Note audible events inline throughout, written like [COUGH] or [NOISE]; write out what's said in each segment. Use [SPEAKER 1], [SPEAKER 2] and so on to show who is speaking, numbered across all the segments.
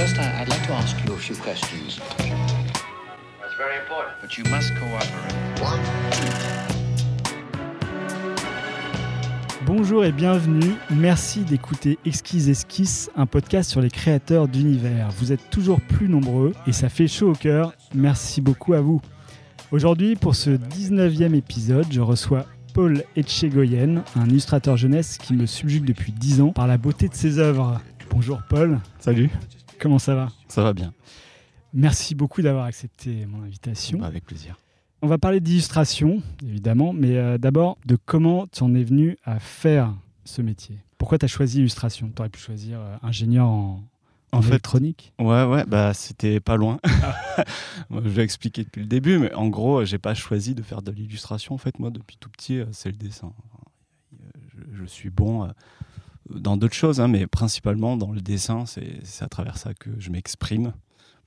[SPEAKER 1] First, I- I'd like to ask you a few questions.
[SPEAKER 2] That's very important.
[SPEAKER 1] But you must cooperate.
[SPEAKER 3] Bonjour et bienvenue. Merci d'écouter Exquise Esquisse, un podcast sur les créateurs d'univers. Vous êtes toujours plus nombreux et ça fait chaud au cœur. Merci beaucoup à vous. Aujourd'hui, pour ce 19e épisode, je reçois Paul Etchegoyen, un illustrateur jeunesse qui me subjugue depuis 10 ans par la beauté de ses œuvres. Bonjour Paul,
[SPEAKER 4] Salut,
[SPEAKER 3] comment ça va
[SPEAKER 4] ça va bien.
[SPEAKER 3] Merci beaucoup d'avoir accepté mon invitation.
[SPEAKER 4] Bah, avec plaisir.
[SPEAKER 3] On va parler d'illustration, évidemment, mais euh, d'abord de comment tu en es venu à faire ce métier. Pourquoi tu as choisi illustration Tu aurais pu choisir euh, ingénieur en, en
[SPEAKER 4] En fait,
[SPEAKER 3] électronique?
[SPEAKER 4] Ouais, ouais, bah c'était pas loin. [LAUGHS] Moi, je vais expliquer depuis le début, mais en gros, j'ai pas choisi de faire de l'illustration. En fait, moi, depuis tout petit, euh, c'est le dessin. Je, je suis bon dans d'autres choses, hein, mais principalement dans le dessin. C'est à travers ça que je m'exprime,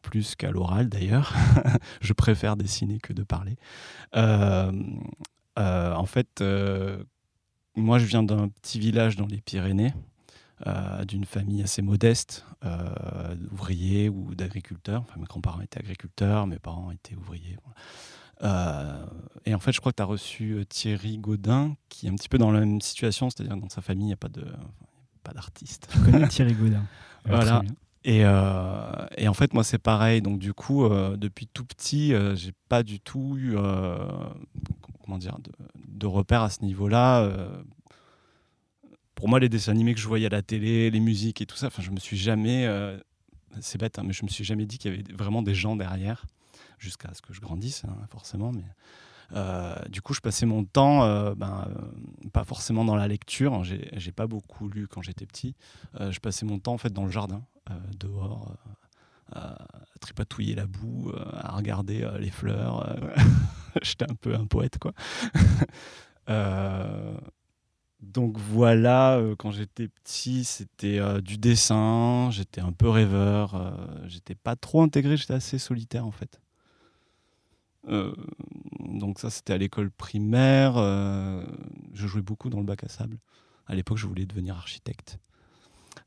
[SPEAKER 4] plus qu'à l'oral d'ailleurs. [LAUGHS] je préfère dessiner que de parler. Euh, euh, en fait, euh, moi, je viens d'un petit village dans les Pyrénées. d'une famille assez modeste, d'ouvriers ou d'agriculteurs. Enfin, mes grands-parents étaient agriculteurs, mes parents étaient ouvriers. et en fait, je crois que tu as reçu Thierry Gaudin, qui est un petit peu dans la même situation, c'est-à-dire dans sa famille, il n'y a pas de pas d'artiste.
[SPEAKER 3] Tu connais Thierry Godin. [LAUGHS] Euh,
[SPEAKER 4] Voilà. Et, euh, et en fait, moi, c'est pareil. Donc, du coup, euh, depuis tout petit, euh, j'ai pas du tout eu, euh, comment dire, de, de repères à ce niveau-là. Pour moi, les dessins animés que je voyais à la télé, les musiques et tout ça, enfin, je me suis jamais, c'est bête, hein, mais je me suis jamais dit qu'il y avait vraiment des gens derrière, jusqu'à ce que je grandisse, hein, forcément. Mais du coup, je passais mon temps, euh, ben, euh, pas forcément dans la lecture. J'ai j'ai pas beaucoup lu quand j'étais petit. Euh, je passais mon temps en fait dans le jardin, euh, dehors, euh, à tripatouiller la boue, euh, à regarder euh, les fleurs. euh. [LAUGHS] J'étais un peu un poète, quoi. [LAUGHS] Euh, donc voilà, euh, quand j'étais petit, c'était euh, du dessin, j'étais un peu rêveur, euh, j'étais pas trop intégré, j'étais assez solitaire en fait. Euh, donc ça, c'était à l'école primaire. euh, je jouais beaucoup dans le bac à sable. À l'époque, je voulais devenir architecte.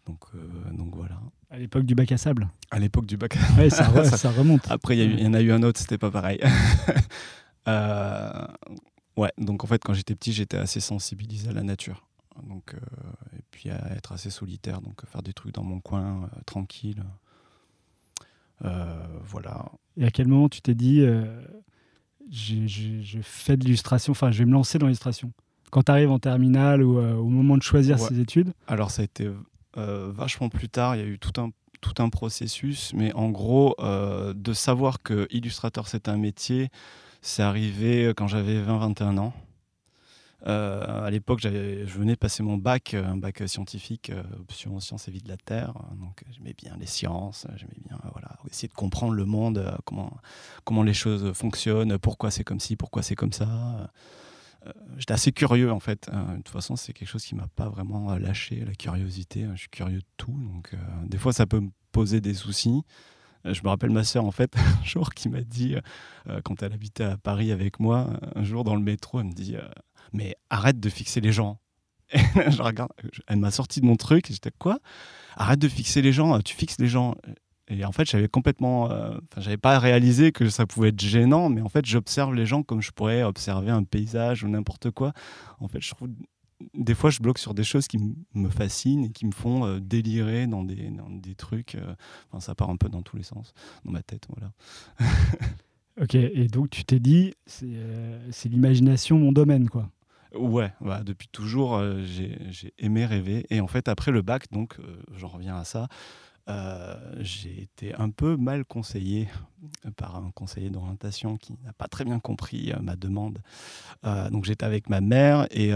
[SPEAKER 4] Donc, euh, donc voilà.
[SPEAKER 3] À l'époque du bac à sable?
[SPEAKER 4] À l'époque du bac.
[SPEAKER 3] Ouais, ça, [LAUGHS] re- ça remonte.
[SPEAKER 4] Après, il y, en a eu un autre, c'était pas pareil. [LAUGHS] Euh, ouais, donc en fait, quand j'étais petit, j'étais assez sensibilisé à la nature. Donc, euh, et puis à être assez solitaire, donc faire des trucs dans mon coin, tranquille. Voilà.
[SPEAKER 3] Et à quel moment tu t'es dit, euh, je fais de l'illustration, enfin, je vais me lancer dans l'illustration Quand tu arrives en terminale ou euh, au moment de choisir
[SPEAKER 4] Ouais.
[SPEAKER 3] ses études
[SPEAKER 4] Alors ça a été euh, vachement plus tard, il y a eu tout un, tout un processus, mais en gros, de savoir que illustrateur c'est un métier, c'est arrivé quand j'avais 20-21 ans. Euh, à l'époque, je venais de passer mon bac, euh, un bac scientifique, euh, option sciences et vie de la Terre. Donc j'aimais bien les sciences, j'aimais bien voilà, essayer de comprendre le monde, comment, comment les choses fonctionnent, pourquoi c'est comme ci, pourquoi c'est comme ça. J'étais assez curieux en fait. Euh, de toute façon, c'est quelque chose qui m'a pas vraiment lâché, la curiosité. Euh, Je suis curieux de tout. Donc, des fois, ça peut me poser des soucis. Je me rappelle ma sœur, en fait, [LAUGHS] un jour, qui m'a dit, quand elle habitait à Paris avec moi, un jour dans le métro, elle me dit Mais arrête de fixer les gens. [LAUGHS] Je regarde, elle m'a sorti de mon truc. J'étais Quoi? Arrête de fixer les gens, tu fixes les gens. Et en fait, j'avais complètement. euh, j'avais pas réalisé que ça pouvait être gênant, mais en fait, j'observe les gens comme je pourrais observer un paysage ou n'importe quoi. En fait, je trouve. Des fois, je bloque sur des choses qui me fascinent et qui me font euh, délirer dans des, dans des trucs. euh, ça part un peu dans tous les sens, dans ma tête, voilà. [LAUGHS]
[SPEAKER 3] Ok, et donc tu t'es dit, c'est euh, c'est l'imagination mon domaine, quoi.
[SPEAKER 4] Ouais, voilà, depuis toujours, euh, j'ai aimé rêver. Et en fait, après le bac, donc, euh, j'en reviens à ça, euh, j'ai été un peu mal conseillé par un conseiller d'orientation qui n'a pas très bien compris ma demande. Donc, j'étais avec ma mère et,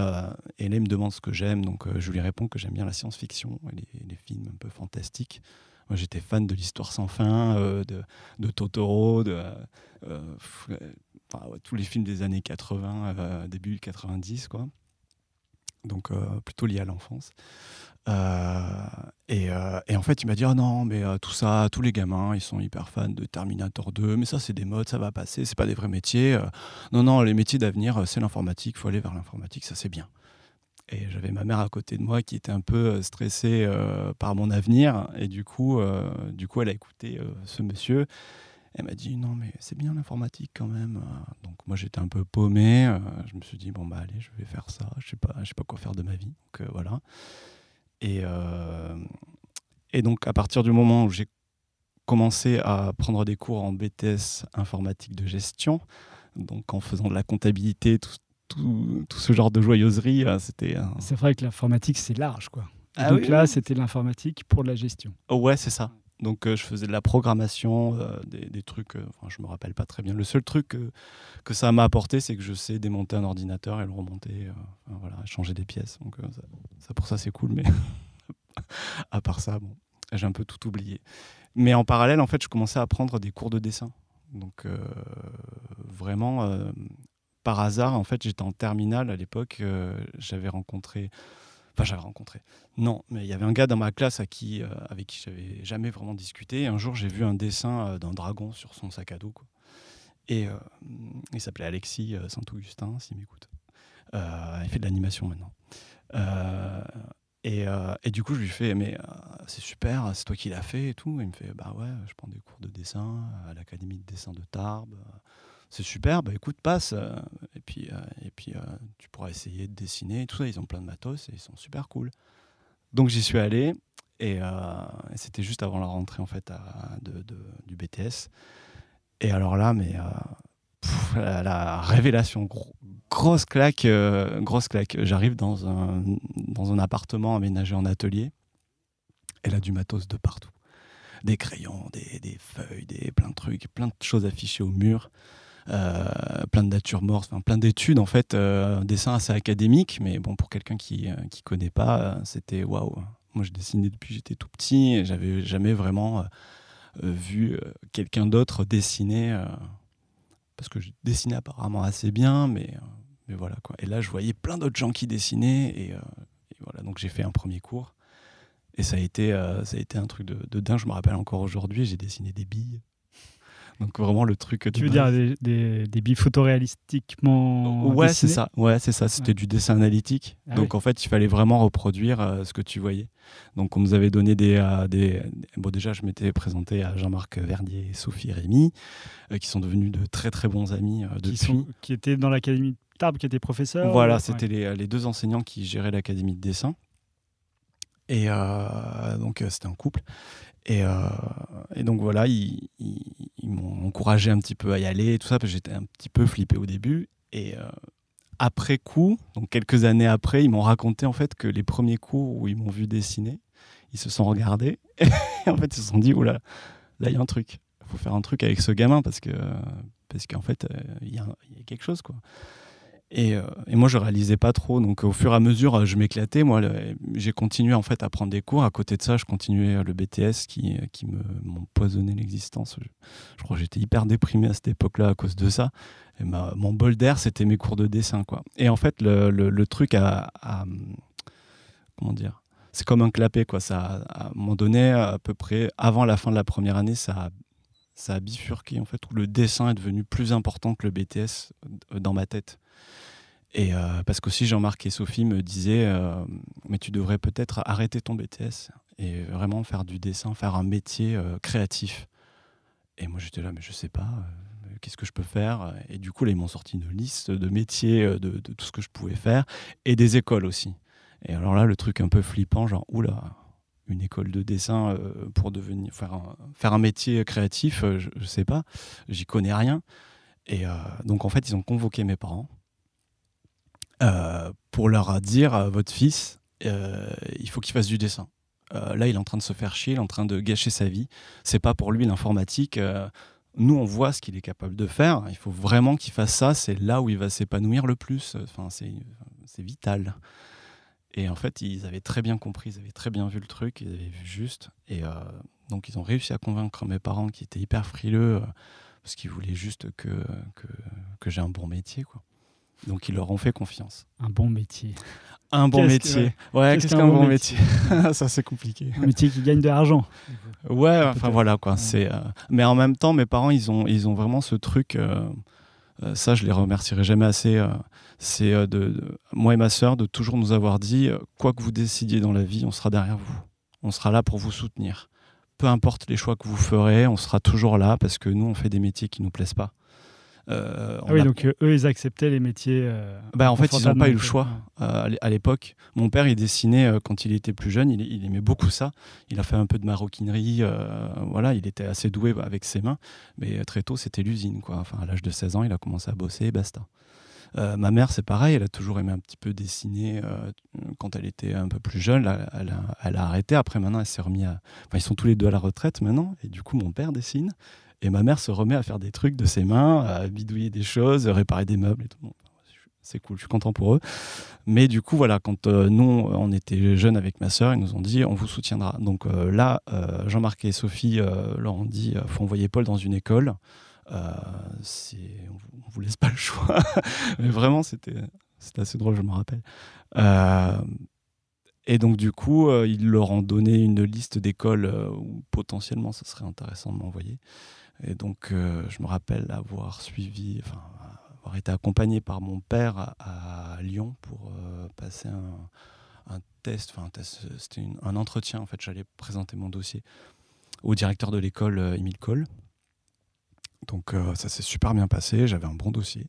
[SPEAKER 4] il me demande ce que j'aime. Donc, je lui réponds que j'aime bien la science-fiction et les, films un peu fantastiques. Moi, j'étais fan de l'histoire sans fin, de, de Totoro, de tous les films des années 80, euh, début 90, quoi. Donc, euh, plutôt lié à l'enfance. Euh, et, euh, et en fait, il m'a dit Ah non, mais tout ça, tous les gamins, ils sont hyper fans de Terminator 2, mais ça, c'est des modes, ça va passer, c'est pas des vrais métiers. Non, non, les métiers d'avenir, c'est l'informatique, il faut aller vers l'informatique, ça, c'est bien. Et j'avais ma mère à côté de moi qui était un peu stressée par mon avenir. Et du coup, du coup elle a écouté ce monsieur. Elle m'a dit non mais c'est bien l'informatique quand même. Donc moi j'étais un peu paumé. Je me suis dit bon bah allez je vais faire ça. Je sais pas je sais pas quoi faire de ma vie. Donc voilà. Et et donc à partir du moment où j'ai commencé à prendre des cours en BTS informatique de gestion, donc en faisant de la comptabilité, tout, tout, tout ce genre de joyeuserie, c'était.
[SPEAKER 3] C'est vrai que l'informatique c'est large quoi. Ah donc là c'était l'informatique pour de la gestion.
[SPEAKER 4] ouais c'est ça. Donc euh, je faisais de la programmation, euh, des, trucs, euh, enfin je me rappelle pas très bien. Le seul truc que ça m'a apporté, c'est que je sais démonter un ordinateur et le remonter, voilà, changer des pièces. Donc ça, pour ça c'est cool, mais [LAUGHS] à part ça, bon, j'ai un peu tout oublié. Mais en parallèle, en fait, je commençais à prendre des cours de dessin. Donc vraiment, par hasard, en fait, j'étais en terminale à l'époque, j'avais rencontré Enfin, j'avais rencontré. Non, mais il y avait un gars dans ma classe à qui, euh, avec qui j'avais jamais vraiment discuté. Et un jour, j'ai vu un dessin euh, d'un dragon sur son sac à dos. Et euh, il s'appelait Alexis Saint-Augustin, s'il m'écoute. il fait de l'animation maintenant. Et, et, du coup, je lui fais, mais c'est super, c'est toi qui l'as fait et tout. il me fait, bah ouais, je prends des cours de dessin à l'Académie de dessin de Tarbes c'est super, bah écoute, passe. Euh, et puis, euh, euh, tu pourras essayer de dessiner. Tout ça, ils ont plein de matos et ils sont super cool. Donc j'y suis allé et, c'était juste avant la rentrée en fait du BTS. Et alors là, la, révélation, grosse claque, grosse claque. J'arrive dans un, appartement aménagé en atelier. Elle a du matos de partout. Des crayons, des, des feuilles, des, plein de trucs, plein de choses affichées au mur. Euh, plein de natures mortes, plein d'études en fait, euh, un dessin assez académique, mais bon pour quelqu'un qui euh, connaît pas, c'était waouh. Moi je dessinais depuis j'étais tout petit et j'avais jamais vraiment vu quelqu'un d'autre dessiner parce que je dessinais apparemment assez bien, mais, mais voilà quoi. Et là je voyais plein d'autres gens qui dessinaient et, voilà donc j'ai fait un premier cours. Et ça a été, ça a été un truc de, de dingue. Je me rappelle encore aujourd'hui, j'ai dessiné des billes. Donc vraiment le truc.
[SPEAKER 3] Tu veux dire des, des, des billes photoréalistiquement
[SPEAKER 4] Ouais, c'est ça. Ouais, c'est ça. C'était du dessin analytique. Ah Donc en fait, il fallait vraiment reproduire euh, ce que tu voyais. Donc on nous avait donné des, euh, des, bon déjà je m'étais présenté à Jean-Marc Verdier et Sophie Rémy, euh, qui sont devenus de très très bons amis
[SPEAKER 3] depuis. Qui, sont, qui étaient dans l'académie de Tarbes, qui étaient professeurs.
[SPEAKER 4] Voilà, c'était les, les, deux enseignants qui géraient l'académie de dessin. Et donc c'était un couple. Euh, et, donc voilà, ils, m'ont encouragé un petit peu à y aller et tout ça, parce que j'étais un petit peu flippé au début. Et euh, après coup, donc quelques années après, ils m'ont raconté en fait que les premiers cours où ils m'ont vu dessiner, ils se sont regardés et [LAUGHS] en fait ils se sont dit, oula, là il y a un truc, il faut faire un truc avec ce gamin parce que parce qu'en fait euh, il y, a quelque chose quoi. Euh, et, moi, je réalisais pas trop. Donc, au fur et à mesure, je m'éclatais. Moi, j'ai continué en fait à prendre des cours. À côté de ça, je continuais le BTS qui, qui m'empoisonnait l'existence. Je, crois que j'étais hyper déprimé à cette époque-là à cause de ça. Et mon bol d'air, c'était mes cours de dessin, quoi. Et en fait, le, le, truc à, comment dire, c'est comme un clapet, quoi. Ça, à un moment donné, à peu près avant la fin de la première année, ça a, ça a bifurqué en fait, où le dessin est devenu plus important que le BTS euh, dans ma tête. Et euh, parce qu'aussi Jean-Marc et Sophie me disaient, euh, mais tu devrais peut-être arrêter ton BTS et vraiment faire du dessin, faire un métier euh, créatif. Et moi j'étais là, mais je sais pas, qu'est-ce que je peux faire? Et du coup, là, ils m'ont sorti une liste de métiers, de, de, tout ce que je pouvais faire, et des écoles aussi. Et alors là, le truc un peu flippant, genre, oula, une école de dessin pour devenir, faire, un, faire un métier créatif, je, je sais pas, j'y connais rien. Et donc en fait, ils ont convoqué mes parents euh, pour leur dire à votre fils, euh, il faut qu'il fasse du dessin. Euh, là, il est en train de se faire chier, il est en train de gâcher sa vie. C'est pas pour lui l'informatique. nous, on voit ce qu'il est capable de faire. Il faut vraiment qu'il fasse ça. C'est là où il va s'épanouir le plus. Enfin, c'est vital. Et en fait, ils avaient très bien compris, ils avaient très bien vu le truc, ils avaient vu juste. Et donc, ils ont réussi à convaincre mes parents qui étaient hyper frileux parce qu'ils voulaient juste que, que, que j'ai un bon métier. Quoi. Donc ils leur ont fait confiance.
[SPEAKER 3] Un bon métier.
[SPEAKER 4] Un bon métier. ouais, qu'est-ce qu'un bon métier, [LAUGHS] Ça c'est compliqué.
[SPEAKER 3] Un métier qui gagne de l'argent.
[SPEAKER 4] Ouais, enfin voilà quoi. C'est. Euh, mais en même temps, mes parents, ils ont, ils ont vraiment ce truc. Euh, Euh, ça, je les remercierai jamais assez. c'est de, de- moi et ma sœur de toujours nous avoir dit quoi que vous décidiez dans la vie, on sera derrière vous. On sera là pour vous soutenir. Peu importe les choix que vous ferez, on sera toujours là parce que nous, on fait des métiers qui nous plaisent pas. Euh,
[SPEAKER 3] Ah oui,
[SPEAKER 4] a-
[SPEAKER 3] donc euh, eux, ils acceptaient les métiers. euh,
[SPEAKER 4] bah, en fait, ils n'ont pas eu le choix à l'é- à l'époque. Mon père, il dessinait quand il était plus jeune, il, il aimait beaucoup ça. Il a fait un peu de maroquinerie, voilà, il était assez doué avec ses mains, mais très tôt, c'était l'usine. quoi. Enfin, à l'âge de 16 ans, il a commencé à bosser et basta. Ma mère, c'est pareil, elle a toujours aimé un petit peu dessiner quand elle était un peu plus jeune. Là, elle, a, elle a arrêté. Après, maintenant, elle s'est remis à. Enfin, ils sont tous les deux à la retraite maintenant. Et du coup, mon père dessine. Et ma mère se remet à faire des trucs de ses mains, à bidouiller des choses, réparer des meubles et tout. Bon, c'est cool, je suis content pour eux. Mais du coup, voilà, quand euh, nous, on était jeunes avec ma sœur, ils nous ont dit on vous soutiendra. Donc euh, là, euh, Jean-Marc et Sophie euh, leur ont dit euh, faut envoyer Paul dans une école. C'est- on, vous- laisse pas le choix. [LAUGHS] Mais vraiment, c'était assez drôle, je me rappelle. Et donc, du coup, ils leur ont donné une liste d'écoles où potentiellement ça serait intéressant de m'envoyer. Et donc, euh, je me rappelle avoir suivi, enfin, avoir été accompagné par mon père à, Lyon pour euh, passer un, test, enfin, un test, c'était un entretien. En fait, j'allais présenter mon dossier au directeur de l'école, euh, Émile Coll. Donc, ça s'est super bien passé. J'avais un bon dossier.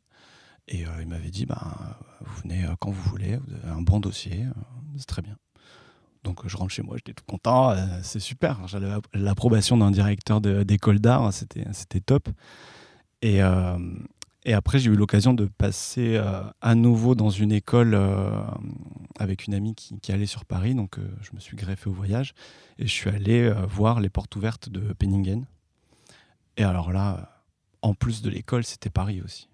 [SPEAKER 4] Et il m'avait dit, ben, vous venez quand vous voulez, vous avez un bon dossier, c'est très bien. Donc je rentre chez moi, j'étais tout content, euh, c'est super. J'avais l'approbation d'un directeur d'école d'art, c'était top. Et, euh, et après, j'ai eu l'occasion de passer euh, à nouveau dans une école avec une amie qui, allait sur Paris. Donc je me suis greffé au voyage et je suis allé voir les portes ouvertes de Penningen. Et alors là, en plus de l'école, c'était Paris aussi.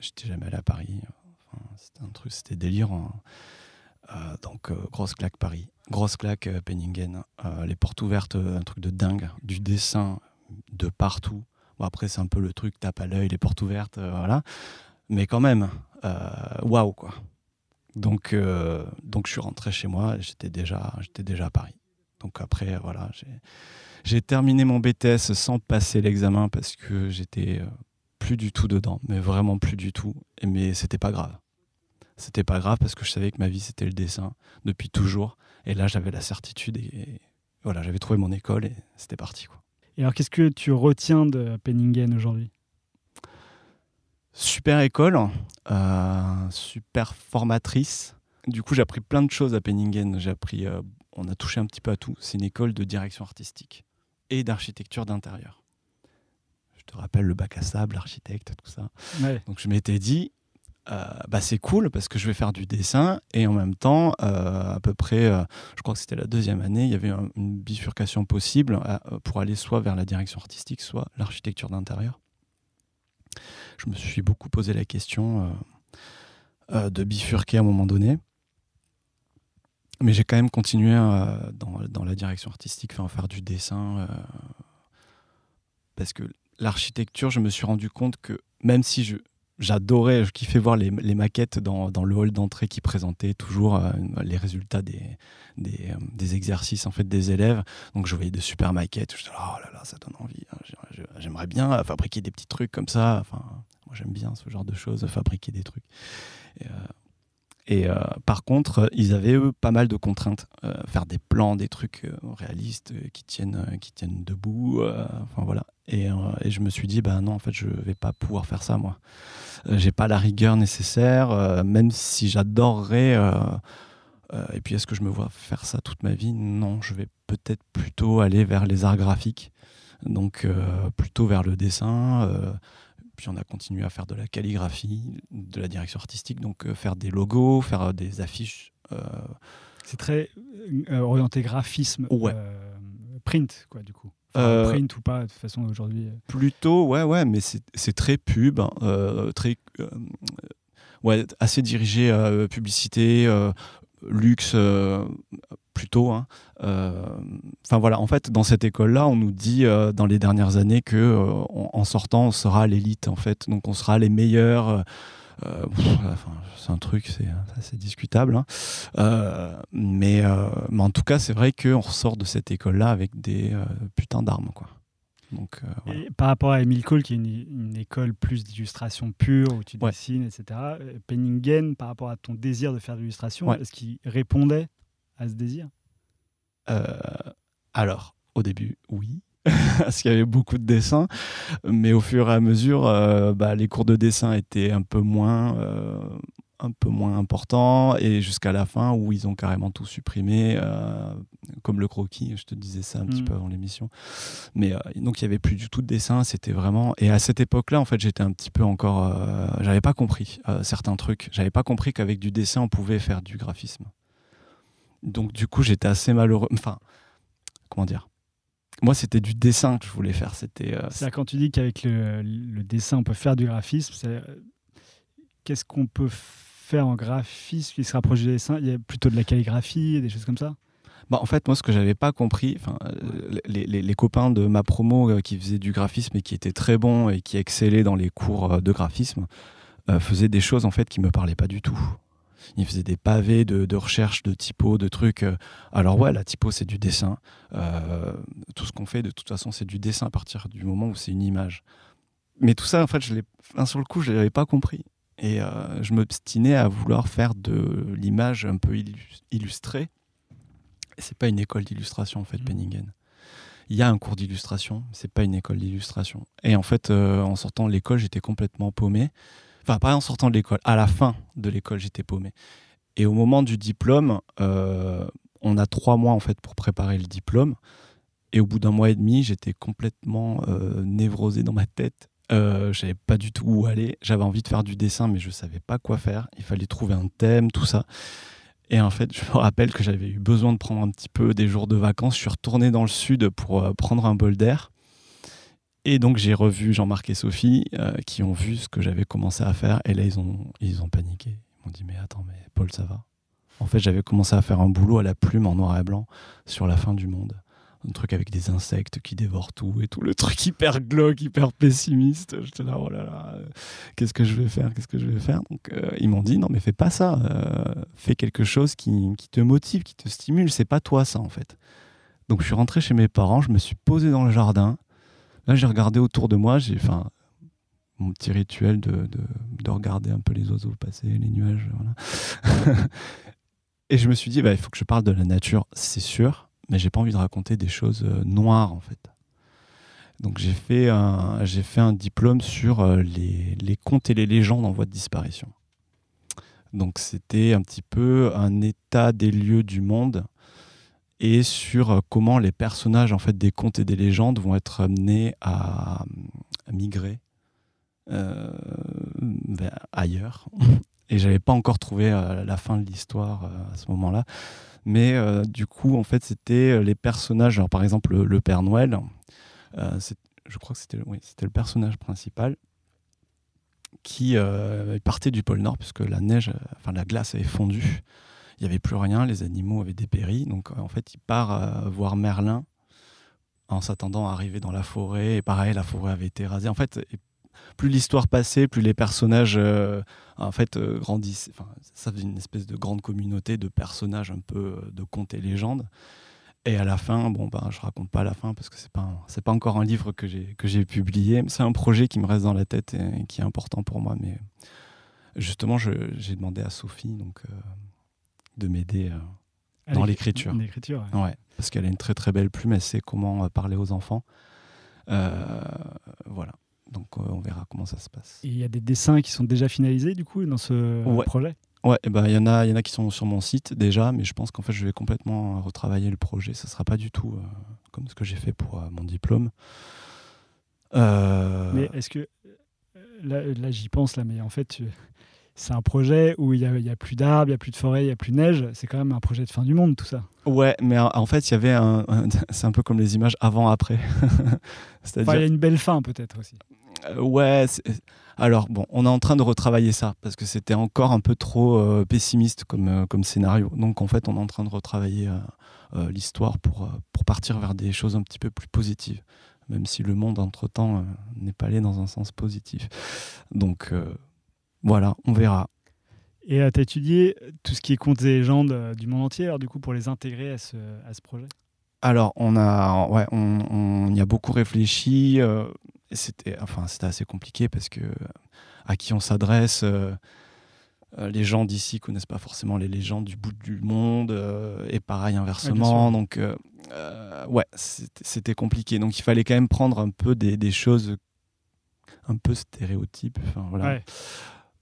[SPEAKER 4] J'étais jamais allé à Paris. C'était un truc, c'était délire. hein. Euh, donc, euh, grosse claque Paris, grosse claque euh, Penningen, les portes ouvertes, un truc de dingue, du dessin de partout. Bon, après, c'est un peu le truc tape à l'œil, les portes ouvertes, voilà. Mais quand même, waouh, quoi. Donc, donc, je suis rentré chez moi, j'étais déjà, j'étais déjà à Paris. Donc, après, voilà, j'ai- terminé mon BTS sans passer l'examen parce que j'étais plus du tout dedans, mais vraiment plus du tout. Mais c'était pas grave. C'était pas grave parce que je savais que ma vie c'était le dessin depuis toujours. Et là j'avais la certitude et, et voilà, j'avais trouvé mon école et c'était parti. Quoi.
[SPEAKER 3] Et alors, qu'est-ce que tu retiens de Penningen aujourd'hui?
[SPEAKER 4] Super école, euh, super formatrice. Du coup j'ai appris plein de choses à Penningen. J'ai appris, euh, on a touché un petit peu à tout. C'est une école de direction artistique et d'architecture d'intérieur. Je te rappelle le bac à sable, l'architecte, tout ça.
[SPEAKER 3] Ouais.
[SPEAKER 4] Donc je m'étais dit, euh, bah, c'est cool parce que je vais faire du dessin et en même temps, euh, à peu près, euh, je crois que c'était la deuxième année, il y avait un- une bifurcation possible pour aller soit vers la direction artistique, soit l'architecture d'intérieur. Je me suis beaucoup posé la question de bifurquer à un moment donné. Mais j'ai quand même continué dans, dans la direction artistique, enfin, faire du dessin. parce que l'architecture, je me suis rendu compte que même si je, j'adorais, je kiffais voir les, les maquettes dans, dans le hall d'entrée qui présentaient toujours euh, les résultats des, des, euh, des exercices en fait des élèves. Donc je voyais de super maquettes, je disais oh là là, ça donne envie. hein. J'ai- j'ai- J'aimerais bien fabriquer des petits trucs comme ça. Enfin, moi j'aime bien ce genre de choses, fabriquer des trucs. Euh, et, euh, par contre, euh, ils avaient eux pas mal de contraintes, Euh, faire des plans, des trucs réalistes qui tiennent, qui tiennent debout. enfin voilà. Et, je me suis dit, bah non, en fait, je vais pas pouvoir faire ça moi. J'ai pas la rigueur nécessaire, même si j'adorerais. et puis, est-ce que je me vois faire ça toute ma vie? Non, je vais peut-être plutôt aller vers les arts graphiques, donc plutôt vers le dessin. Puis on a continué à faire de la calligraphie, de la direction artistique, donc euh, faire des logos, faire euh, des affiches. euh,
[SPEAKER 3] C'est très orienté graphisme.
[SPEAKER 4] Ouais.
[SPEAKER 3] print, quoi, du coup. Enfin, Print ou pas, de toute façon, aujourd'hui.
[SPEAKER 4] Plutôt, ouais, ouais, mais c'est très pub, hein, très, ouais, assez dirigé euh, publicité, euh, luxe, euh, plutôt. hein. Euh, Enfin voilà, en fait, dans cette école-là, on nous dit euh, dans les dernières années que en sortant, on sera l'élite, en fait, donc on sera les meilleurs. enfin, c'est un truc, c'est assez discutable. hein. Mais, mais en tout cas, c'est vrai qu'on ressort de cette école-là avec des putains d'armes, quoi. Donc, euh, voilà.
[SPEAKER 3] Et par rapport à Emile Cole, qui est une, une école plus d'illustration pure, où tu
[SPEAKER 4] Ouais.
[SPEAKER 3] dessines, etc., euh, Penningen, par rapport à ton désir de faire de l'illustration,
[SPEAKER 4] Ouais.
[SPEAKER 3] est-ce qu'il répondait à ce désir?
[SPEAKER 4] Euh, alors, au début, oui. [LAUGHS] Parce qu'il y avait beaucoup de dessins, mais au fur et à mesure, euh, bah, les cours de dessin étaient un peu moins, un peu moins importants, et jusqu'à la fin où ils ont carrément tout supprimé, euh, comme le croquis. Je te disais ça un petit
[SPEAKER 3] Mm.
[SPEAKER 4] peu avant l'émission. Mais euh, donc il y avait plus du tout de dessin. C'était vraiment. Et à cette époque-là, en fait, j'étais un petit peu encore. euh, J'avais pas compris certains trucs. J'avais pas compris qu'avec du dessin, on pouvait faire du graphisme. Donc du coup, j'étais assez malheureux. Enfin, comment dire? Moi, c'était du dessin que je voulais faire. C'était.
[SPEAKER 3] quand tu dis qu'avec le, le dessin, on peut faire du graphisme, c'est, qu'est-ce qu'on peut faire en graphisme qui se rapproche du dessin Il y a plutôt de la calligraphie, des choses comme ça
[SPEAKER 4] Bah, en fait, moi, ce que j'avais pas compris, enfin, euh, les, les- les copains de ma promo euh, qui faisaient du graphisme et qui étaient très bons et qui excellaient dans les cours euh, de graphisme euh, faisaient des choses en fait qui me parlaient pas du tout. Ils faisaient des pavés de, de recherche, de typo, de trucs. Alors ouais, la typo c'est du dessin. Euh, tout ce qu'on fait de toute façon c'est du dessin à partir du moment où c'est une image. Mais tout ça en fait, je l'ai, sur le coup, je l'avais pas compris. Et euh, je m'obstinais à vouloir faire de l'image un peu illus- illustrée. Et c'est pas une école d'illustration en fait,
[SPEAKER 3] Mhm.
[SPEAKER 4] Penningen. Il y a un cours d'illustration, c'est pas une école d'illustration. Et en fait, euh, en sortant de l'école, j'étais complètement paumé. Enfin, pas en sortant de l'école, à la fin de l'école, j'étais paumé. Et au moment du diplôme, euh, on a trois mois en fait pour préparer le diplôme. Et au bout d'un mois et demi, j'étais complètement névrosé dans ma tête. Euh, je pas du tout où aller. J'avais envie de faire du dessin, mais je savais pas quoi faire. Il fallait trouver un thème, tout ça. Et en fait, je me rappelle que j'avais eu besoin de prendre un petit peu des jours de vacances. Je suis retourné dans le sud pour euh, prendre un bol d'air. Et donc, j'ai revu Jean-Marc et Sophie euh, qui ont vu ce que j'avais commencé à faire. Et là, ils ont, ils ont paniqué. Ils m'ont dit Mais attends, mais Paul, ça va? En fait, j'avais commencé à faire un boulot à la plume en noir et blanc sur la fin du monde. Un truc avec des insectes qui dévorent tout et tout. Le truc hyper glauque, hyper pessimiste. J'étais là, oh là là, euh, qu'est-ce que je vais faire Qu'est-ce que je vais faire? Donc, euh, ils m'ont dit Non, mais fais pas ça. euh, fais quelque chose qui, qui te motive, qui te stimule. C'est pas toi, ça, en fait. Donc, je suis rentré chez mes parents. Je me suis posé dans le jardin. Là, j'ai regardé autour de moi. J'ai un- mon petit rituel de, de, de regarder un peu les oiseaux passer, les nuages. Voilà. [LAUGHS] et je me suis dit, bah, il faut que je parle de la nature, c'est sûr, mais j'ai pas envie de raconter des choses euh, noires, en fait. Donc j'ai fait un, fait un diplôme sur euh, les, les contes et les légendes en voie de disparition. Donc c'était un petit peu un état des lieux du monde et sur euh, comment les personnages en fait des contes et des légendes vont être amenés à, migrer ailleurs. [LAUGHS] Et j'avais pas encore trouvé euh, la fin de l'histoire euh, à ce moment-là. Mais euh, du coup, en fait, c'était les personnages. Alors, par exemple, le, Père Noël, je crois que c'était le personnage principal qui partait du pôle Nord puisque la neige, enfin la glace avait fondu. Il n'y avait plus rien, les animaux avaient dépéri. Donc, en fait, il part voir Merlin en s'attendant à arriver dans la forêt. Et pareil, la forêt avait été rasée. En fait, plus l'histoire passait, plus les personnages euh, en fait euh, grandissaient. Enfin, ça faisait une espèce de grande communauté de personnages un peu euh, de contes et légendes. Et à la fin, bon ben, je raconte pas la fin parce que c'est pas c'est pas encore un livre que j'ai que j'ai publié. C'est un projet qui me reste dans la tête et, qui est important pour moi. Mais justement, j'ai demandé à Sophie donc euh, de m'aider. euh, Dans
[SPEAKER 3] l'écri-
[SPEAKER 4] l'écriture.
[SPEAKER 3] L'écriture, ouais.
[SPEAKER 4] Ouais, parce qu'elle a une très très belle plume, elle sait comment parler aux enfants. Euh, voilà, donc euh, on verra comment ça se passe.
[SPEAKER 3] Il y a des dessins qui sont déjà finalisés, du coup, dans ce
[SPEAKER 4] Ouais.
[SPEAKER 3] projet?
[SPEAKER 4] Ouais, il ben, il y, en a- il y en a qui sont sur mon site déjà, mais je pense qu'en fait je vais complètement retravailler le projet. Ce sera pas du tout euh, comme ce que j'ai fait pour euh, mon diplôme.
[SPEAKER 3] Mais est-ce que. Là, là, j'y pense, là, mais en fait, tu- c'est un projet où il n'y a, y a plus d'arbres, il n'y a plus de forêt, il n'y a plus de neige. C'est quand même un projet de fin du monde, tout ça.
[SPEAKER 4] Ouais, mais en en fait il y avait un, un- [LAUGHS] c'est un peu comme les images avant-après. [LAUGHS] C'est-à-dire
[SPEAKER 3] Enfin, il y a une belle fin, peut-être aussi.
[SPEAKER 4] Euh, ouais. c'est- Alors bon, on est en train de retravailler ça parce que c'était encore un peu trop euh, pessimiste comme, euh, comme scénario. Donc en fait, on est en train de retravailler euh, euh, l'histoire pour, euh, pour partir vers des choses un petit peu plus positives, même si le monde entre-temps euh, n'est pas allé dans un sens positif. Donc euh, voilà, on verra.
[SPEAKER 3] Et tu as étudié tout ce qui est contes et légendes euh, du monde entier, alors du coup, pour les intégrer à ce, à ce projet?
[SPEAKER 4] Alors, on a, ouais, on, on y a beaucoup réfléchi. euh, c'était, enfin, c'était assez compliqué parce que à qui on s'adresse, euh, euh, les gens d'ici connaissent pas forcément les légendes du bout du monde, euh, et pareil inversement. donc, euh, ouais, c'était compliqué. Donc, il fallait quand même prendre un peu des, des choses un peu stéréotypes. Enfin, voilà.
[SPEAKER 3] Ouais,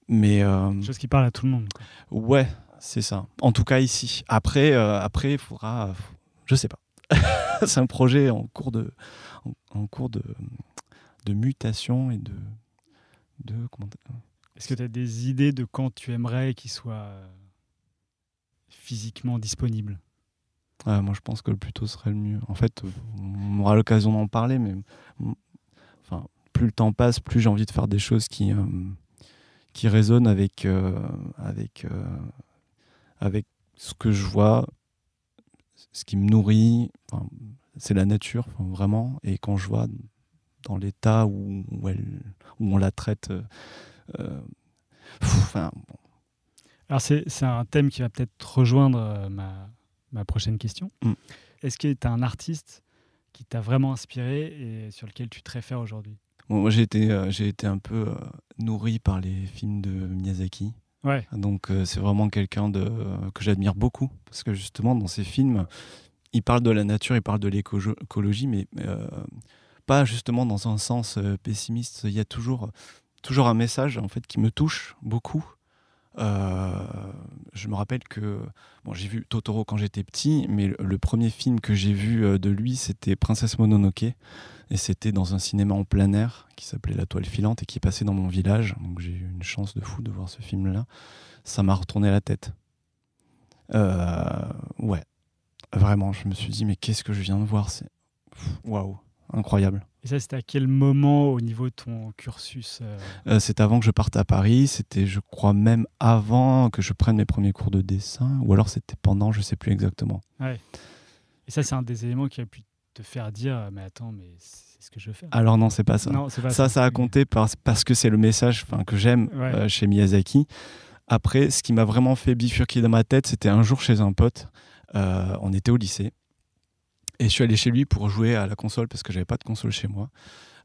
[SPEAKER 4] Mais
[SPEAKER 3] chose qui parle à tout le monde. quoi.
[SPEAKER 4] Ouais, c'est ça. En tout cas ici. Après, après, il faudra. Je sais pas. [LAUGHS] c'est un projet en cours de, en, en cours de, de mutation et de, de comment.
[SPEAKER 3] Est-ce que tu as des idées de quand tu aimerais qu'il soit euh, physiquement disponible?
[SPEAKER 4] Moi, je pense que le plus tôt serait le mieux. En fait, on aura l'occasion d'en parler, mais enfin, plus le temps passe, plus j'ai envie de faire des choses qui, euh, qui résonnent avec, euh, avec, euh, avec ce que je vois, ce qui me nourrit. Enfin, c'est la nature, enfin, vraiment. Et quand je vois dans l'état où, où, elle, où on la traite, euh, euh, pff, enfin, bon,
[SPEAKER 3] Alors, c'est un thème qui va peut-être rejoindre euh, ma, ma prochaine question.
[SPEAKER 4] Mm.
[SPEAKER 3] Est-ce que tu as un artiste qui t'a vraiment inspiré et sur lequel tu te réfères aujourd'hui?
[SPEAKER 4] Bon, moi, j'ai été, euh, été un peu euh, nourri par les films de Miyazaki.
[SPEAKER 3] Ouais,
[SPEAKER 4] Donc, c'est vraiment quelqu'un que j'admire beaucoup. Parce que justement, dans ces films, il parle de la nature, il parle de l'éco- écologie, mais pas justement dans un sens euh, pessimiste. Il y a toujours, toujours un message en fait, qui me touche beaucoup. Euh, je me rappelle que bon, j'ai vu Totoro quand j'étais petit, mais le, premier film que j'ai vu euh, de lui, c'était Princesse Mononoke. Et c'était dans un cinéma en plein air qui s'appelait La Toile Filante et qui passait dans mon village. Donc j'ai eu une chance de fou de voir ce film-là. Ça m'a retourné la tête. Ouais, vraiment, je me suis dit, mais qu'est-ce que je viens de voir? C'est waouh, incroyable.
[SPEAKER 3] et ça, c'était à quel moment au niveau de ton cursus euh,
[SPEAKER 4] Euh, c'est avant que je parte à Paris. C'était, je crois, même avant que je prenne mes premiers cours de dessin. Ou alors c'était pendant, je sais plus exactement.
[SPEAKER 3] Et ça, c'est un des éléments qui a pu te faire dire Mais attends, mais c'est ce que je veux faire.
[SPEAKER 4] Alors non, c'est pas ça.
[SPEAKER 3] non, c'est pas
[SPEAKER 4] ça, ça a
[SPEAKER 3] Ok.
[SPEAKER 4] compté parce, parce que c'est le message que j'aime
[SPEAKER 3] Ouais.
[SPEAKER 4] euh, chez Miyazaki. Après, ce qui m'a vraiment fait bifurquer dans ma tête, c'était un jour chez un pote. Euh, on était au lycée. Et je suis allé chez lui pour jouer à la console parce que j'avais pas de console chez moi.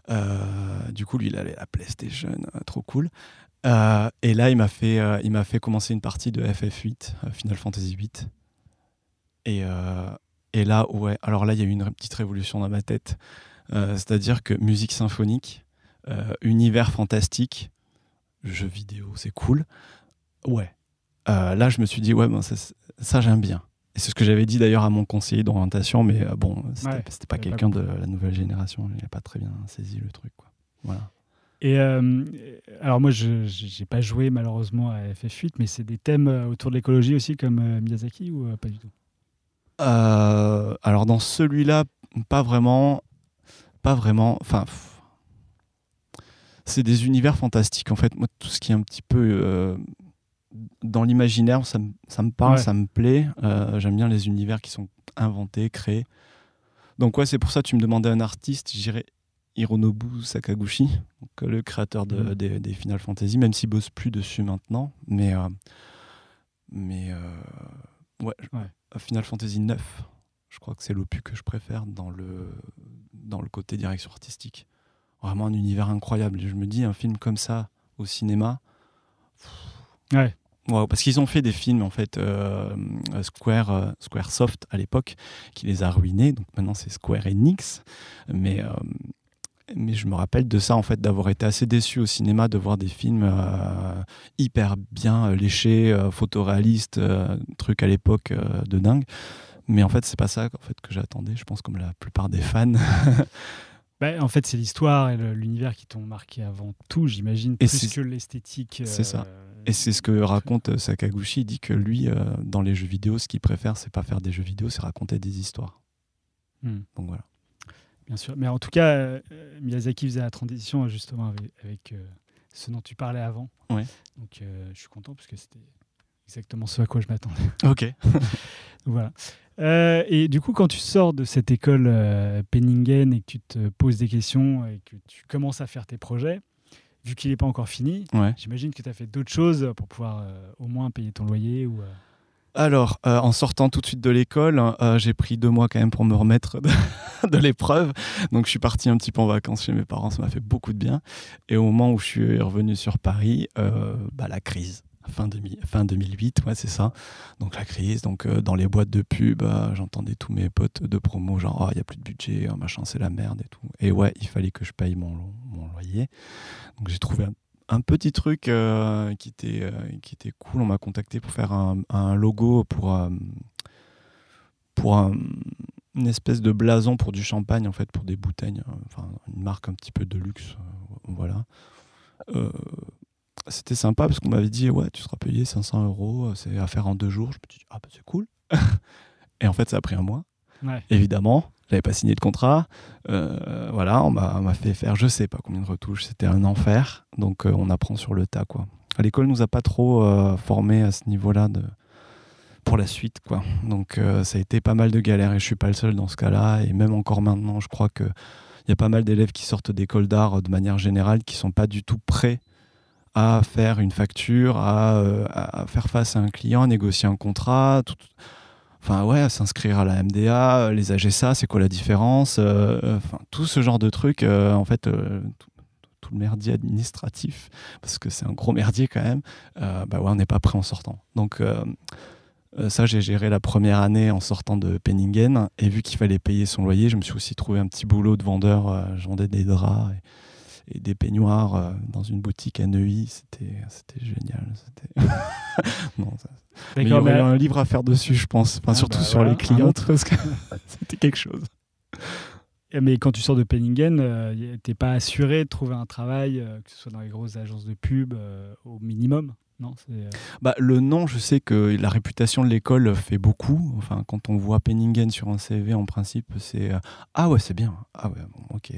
[SPEAKER 4] Euh, du coup, lui, il avait la PlayStation, euh, trop cool. Euh, et là, il m'a fait, il m'a fait commencer une partie de FF8, euh, Final Fantasy 8. Et, et là, ouais, alors là, il y a eu une petite révolution dans ma tête. C'est-à-dire que musique symphonique, univers fantastique, jeux vidéo, c'est cool. Ouais. Là, je me suis dit, ouais, ben, ça, j'aime bien. C'est ce que j'avais dit d'ailleurs à mon conseiller d'orientation, mais euh, bon, c'était
[SPEAKER 3] Ouais,
[SPEAKER 4] pas quelqu'un de la nouvelle génération, il n'a pas très bien saisi le truc. Quoi. Voilà.
[SPEAKER 3] Et euh, alors, moi, je n'ai pas joué malheureusement à FF8, mais c'est des thèmes euh, autour de l'écologie aussi, comme euh, Miyazaki, ou pas du tout?
[SPEAKER 4] Alors dans celui-là, pas vraiment, pas vraiment. Enfin, c'est des univers fantastiques. En fait, moi, tout ce qui est un petit peu dans l'imaginaire, ça, me- ça me parle,
[SPEAKER 3] Ouais.
[SPEAKER 4] ça me plaît. Euh, J'aime bien les univers qui sont inventés, créés. Donc ouais, c'est pour ça que tu me demandais un artiste, je dirais Hironobu Sakaguchi, donc, euh, le créateur de-
[SPEAKER 3] Mhm.
[SPEAKER 4] des, des Final Fantasy, même s'il bosse plus dessus maintenant, mais euh, mais euh, ouais,
[SPEAKER 3] Ouais.
[SPEAKER 4] Final Fantasy 9, je crois que c'est l'opus que je préfère dans le dans le côté direction artistique. Vraiment un univers incroyable. Je me dis un film comme ça au cinéma.
[SPEAKER 3] Ouais.
[SPEAKER 4] Wow, parce qu'ils ont fait des films en fait euh, Square euh, Squaresoft à l'époque qui les a ruinés donc maintenant c'est Square Enix mais euh, mais je me rappelle de ça en fait d'avoir été assez déçu au cinéma de voir des films euh, hyper bien euh, léchés euh, photoréalistes euh, trucs à l'époque euh, de dingue mais en fait c'est pas ça en fait que j'attendais je pense comme la plupart des fans [LAUGHS]
[SPEAKER 3] Bah, en fait, c'est l'histoire et l'univers qui t'ont marqué avant tout, j'imagine, plus que l'esthétique.
[SPEAKER 4] c'est ça. Et c'est ce que raconte euh, Sakaguchi. Il dit que lui, euh, dans les jeux vidéo, ce qu'il préfère, c'est pas faire des jeux vidéo, c'est raconter des histoires.
[SPEAKER 3] hmm,
[SPEAKER 4] Donc voilà.
[SPEAKER 3] bien sûr. Mais en tout cas, euh, Miyazaki faisait la transition justement avec, avec, euh, ce dont tu parlais avant.
[SPEAKER 4] Ouais.
[SPEAKER 3] Donc, je suis content parce que c'était exactement ce à quoi je m'attendais. [LAUGHS]
[SPEAKER 4] Ok. [LAUGHS]
[SPEAKER 3] Voilà. Euh, et du coup, quand tu sors de cette école euh, Penningen et que tu te poses des questions et que tu commences à faire tes projets, vu qu'il n'est pas encore fini,
[SPEAKER 4] Ouais.
[SPEAKER 3] j'imagine que tu as fait d'autres choses pour pouvoir euh, au moins payer ton loyer ou. euh,
[SPEAKER 4] Alors, euh, en sortant tout de suite de l'école, j'ai pris deux mois quand même pour me remettre de, [LAUGHS] de l'épreuve. Donc, je suis parti un petit peu en vacances chez mes parents, ça m'a fait beaucoup de bien. Et au moment où je suis revenu sur Paris, bah, la crise. Fin, 2000 fin 2008, ouais, c'est ça. Donc la crise, donc euh, dans les boîtes de pub, euh, j'entendais tous mes potes de promo, genre, oh, il n'y a plus de budget, oh, machin, c'est la merde et tout. Et ouais, il fallait que je paye mon, lo- mon loyer. Donc j'ai trouvé un, petit truc euh, qui, était, euh, qui était cool. On m'a contacté pour faire un, logo pour, euh, pour un- une espèce de blason pour du champagne, en fait, pour des bouteilles. euh, Enfin, une marque un petit peu de luxe. euh, voilà. Euh, c'était sympa parce qu'on m'avait dit ouais tu seras payé 500 euros euh, c'est à faire en deux jours. Je me suis dit ah bah c'est cool. [LAUGHS] Et en fait ça a pris un mois.
[SPEAKER 3] Ouais.
[SPEAKER 4] évidemment j'avais pas signé de contrat. Euh, voilà on m'a fait faire je sais pas combien de retouches. C'était un enfer. Donc euh, on apprend sur le tas quoi. À l'école nous a pas trop euh, formé à ce niveau là de pour la suite quoi. Donc ça a été pas mal de galères et je suis pas le seul dans ce cas là et même encore maintenant je crois que il y a pas mal d'élèves qui sortent d'école d'art de manière générale qui sont pas du tout prêts à faire une facture, à, euh, à faire face à un client, négocier un contrat, tout- enfin ouais, s'inscrire à la MDA, les AGSA, c'est quoi la différence, euh, enfin tout ce genre de trucs, euh, en fait, tout, le merdier administratif, parce que c'est un gros merdier quand même, bah ouais, on n'est pas prêt en sortant. Donc ça, j'ai géré la première année en sortant de Penningen, et vu qu'il fallait payer son loyer, je me suis aussi trouvé un petit boulot de vendeur, je vendais des draps. Et des peignoirs euh, dans une boutique à Neuilly. C'était, c'était génial. C'était... [LAUGHS] non, ça- Mais il y aurait un livre à faire dessus, je pense. Enfin,
[SPEAKER 3] Ah,
[SPEAKER 4] surtout
[SPEAKER 3] bah
[SPEAKER 4] sur
[SPEAKER 3] voilà,
[SPEAKER 4] les
[SPEAKER 3] autre.
[SPEAKER 4] parce que [LAUGHS] c'était quelque chose.
[SPEAKER 3] mais quand tu sors de Penningen, euh, t'es pas assuré de trouver un travail, euh, que ce soit dans les grosses agences de pub, euh, au minimum. Non,
[SPEAKER 4] Bah, le nom, je sais que la réputation de l'école fait beaucoup. Enfin, quand on voit Penningen sur un CV, en principe, c'est ah ouais, c'est bien. Ah ouais, bon, ok.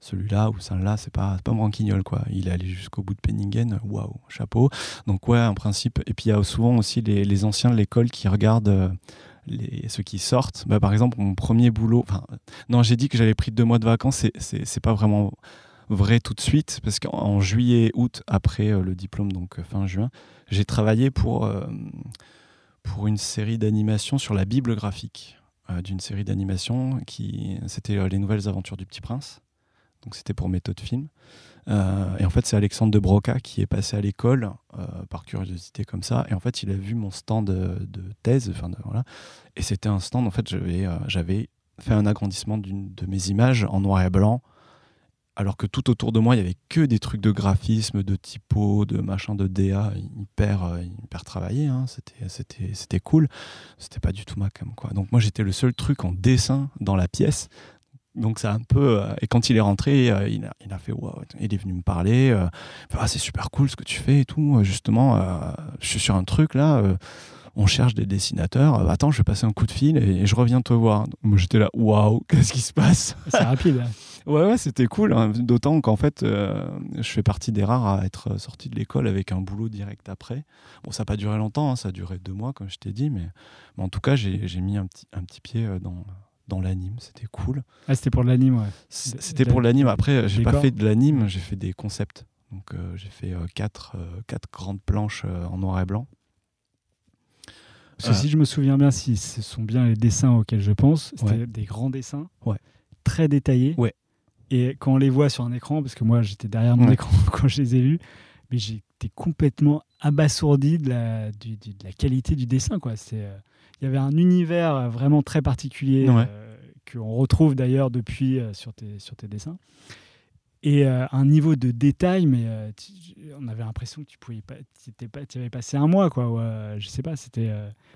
[SPEAKER 4] Celui-là ou celle-là, c'est pas, pas un branquignol, quoi. Il est allé jusqu'au bout de Penningen, waouh, chapeau. Donc, ouais, en principe. Et puis, il y a souvent aussi les, les anciens de l'école qui regardent euh, les, ceux qui sortent. Bah, par exemple, mon premier boulot. non, j'ai dit que j'avais pris deux mois de vacances, c'est- pas vraiment vrai tout de suite, parce qu'en en juillet, août, après euh, le diplôme, donc euh, fin juin, j'ai travaillé pour, pour une série d'animation sur la Bible graphique d'une série d'animation qui c'était les nouvelles aventures du Petit Prince. Donc c'était pour méthode film. Euh, et en fait, c'est Alexandre de Broca qui est passé à l'école euh, par curiosité comme ça. Et en fait, il a vu mon stand de, thèse. Enfin, voilà. Et c'était un stand. En fait, j'avais euh, fait un agrandissement de mes images en noir et blanc. Alors que tout autour de moi, il y avait que des trucs de graphisme, de typo, de machin, de DA, hyper, hyper travaillé. hein. C'était, c'était, c'était cool. C'était pas du tout ma cam, quoi. Donc moi, j'étais le seul truc en dessin dans la pièce. Donc ça a un peu. euh, et quand il est rentré, euh, il, a, il a fait waouh. Il est venu me parler. euh, ah, c'est super cool ce que tu fais et tout. Justement, je suis sur un truc là. on cherche des dessinateurs. Attends, je vais passer un coup de fil et, je reviens te voir. Moi j'étais là, waouh, [LAUGHS] qu'est-ce qui se passe?
[SPEAKER 3] C'est rapide. [LAUGHS]
[SPEAKER 4] Ouais, ouais, c'était cool. hein. D'autant qu'en fait, euh, je fais partie des rares à être sorti de l'école avec un boulot direct après. Bon, ça n'a pas duré longtemps, hein, ça a duré deux mois, comme je t'ai dit, mais, mais en tout cas, j'ai mis un petit, un petit pied dans, dans l'anime. C'était cool.
[SPEAKER 3] Ah, c'était pour de l'anime, ouais.
[SPEAKER 4] C'était pour l'anime. Après, j'ai pas fait de l'anime, j'ai fait des concepts. Donc, euh, j'ai fait euh, quatre, euh, quatre grandes planches en noir et blanc.
[SPEAKER 3] Parce que si je me souviens bien, si ce sont bien les dessins auxquels je pense, c'était
[SPEAKER 4] Ouais.
[SPEAKER 3] des grands dessins,
[SPEAKER 4] Ouais.
[SPEAKER 3] très détaillés.
[SPEAKER 4] Ouais.
[SPEAKER 3] Et quand on les voit sur un écran, parce que moi j'étais derrière mon
[SPEAKER 4] Ouais.
[SPEAKER 3] écran [LAUGHS] quand je les ai vus, mais j'étais complètement abasourdi de la, du- du- de la qualité du dessin. quoi. C'est, Il y avait un univers vraiment très particulier
[SPEAKER 4] Ouais.
[SPEAKER 3] euh, qu'on retrouve d'ailleurs depuis euh, sur, tes, sur tes dessins. Et euh, un niveau de détail, mais euh, tu- on avait l'impression que tu pouvais pas, pas, avais passé un mois, quoi. je sais pas, c'était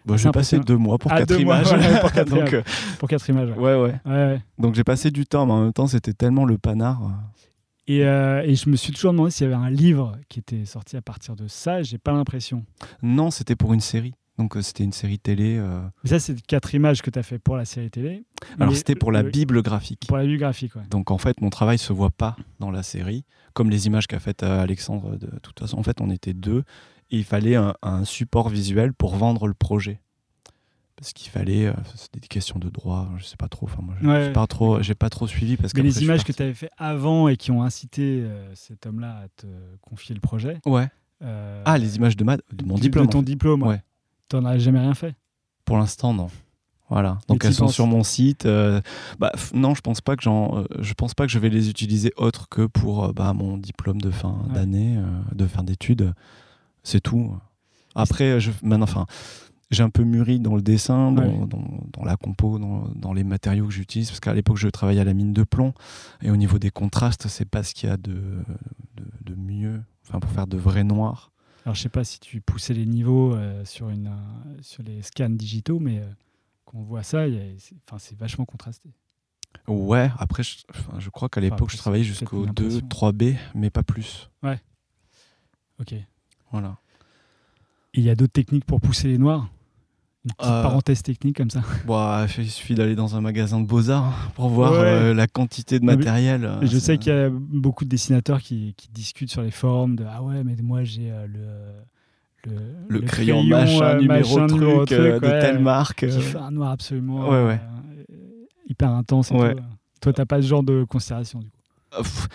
[SPEAKER 4] Bon,
[SPEAKER 3] C'est
[SPEAKER 4] j'ai passé deux mois pour
[SPEAKER 3] Ah,
[SPEAKER 4] quatre
[SPEAKER 3] mois,
[SPEAKER 4] images.
[SPEAKER 3] voilà, pour [LAUGHS] quatre
[SPEAKER 4] Donc,
[SPEAKER 3] images. pour quatre images. ouais.
[SPEAKER 4] ouais, ouais.
[SPEAKER 3] Ouais, ouais.
[SPEAKER 4] Donc, j'ai passé du temps, mais en même temps, c'était tellement le panard.
[SPEAKER 3] Et, euh, et je me suis toujours demandé s'il y avait un livre qui était sorti à partir de ça. J'ai pas l'impression.
[SPEAKER 4] Non, c'était pour une série. Donc, euh, c'était une série télé. euh,
[SPEAKER 3] ça, c'est quatre images que tu as fait pour la série télé.
[SPEAKER 4] Alors, c'était pour la
[SPEAKER 3] le-
[SPEAKER 4] Bible graphique.
[SPEAKER 3] Pour la biographie, quoi.
[SPEAKER 4] Donc en fait, mon travail se voit pas dans la série, comme les images qu'a faites euh, Alexandre. De toute façon, en fait, on était deux et il fallait un, un support visuel pour vendre le projet. Parce qu'il fallait, euh, c'était des questions de droit, je sais pas trop. Enfin, moi,
[SPEAKER 3] Ouais.
[SPEAKER 4] pas trop, j'ai pas trop suivi parce que
[SPEAKER 3] les images que tu avais fait avant et qui ont incité euh, cet homme-là à te confier le projet.
[SPEAKER 4] Ouais. Ah, les images de, ma, de mon
[SPEAKER 3] de-
[SPEAKER 4] diplôme.
[SPEAKER 3] De ton
[SPEAKER 4] en fait.
[SPEAKER 3] diplôme.
[SPEAKER 4] Ouais.
[SPEAKER 3] T'en as jamais rien fait
[SPEAKER 4] Pour l'instant, non. Voilà. Donc elles sont sur mon site. euh, bah, non, je pense pas que j'en, euh, je pense pas que je vais les utiliser autre que pour euh, bah, mon diplôme de fin
[SPEAKER 3] Ouais.
[SPEAKER 4] d'année, de fin d'études. C'est tout. Après, je, maintenant, enfin, j'ai un peu mûri dans le dessin, dans,
[SPEAKER 3] Ouais.
[SPEAKER 4] dans- dans la compo, dans, dans les matériaux que j'utilise, parce qu'à l'époque, je travaillais à la mine de plomb, et au niveau des contrastes, c'est pas ce qu'il y a de, de, de mieux, enfin, pour faire de vrais noirs.
[SPEAKER 3] Alors, je sais pas si tu poussais les niveaux euh, sur, une, euh, sur les scans digitaux, mais euh, quand on voit ça, c'est vachement contrasté.
[SPEAKER 4] Ouais, après, je, je crois qu'à l'époque, je travaillais jusqu'au
[SPEAKER 3] une
[SPEAKER 4] 2,
[SPEAKER 3] impression.
[SPEAKER 4] 3B, mais pas plus.
[SPEAKER 3] Ok.
[SPEAKER 4] Voilà.
[SPEAKER 3] Il y a d'autres techniques pour pousser les noirs? Une petite
[SPEAKER 4] Euh,
[SPEAKER 3] parenthèse technique comme ça.
[SPEAKER 4] Bon, il suffit d'aller dans un magasin de beaux-arts pour voir
[SPEAKER 3] Ouais.
[SPEAKER 4] euh, la quantité de
[SPEAKER 3] mais-
[SPEAKER 4] matériel. euh,
[SPEAKER 3] je sais qu'il y a beaucoup de dessinateurs qui, qui discutent sur les forums de Ah ouais, mais moi j'ai euh, le, le,
[SPEAKER 4] Le, crayon, machin,
[SPEAKER 3] euh,
[SPEAKER 4] numéro
[SPEAKER 3] machin,
[SPEAKER 4] truc,
[SPEAKER 3] numéro
[SPEAKER 4] de telle marque.
[SPEAKER 3] Qui fait un noir absolument
[SPEAKER 4] Ouais,
[SPEAKER 3] hyper intense et tout. Toi, t'as pas ce genre de considération du coup?
[SPEAKER 4] pff,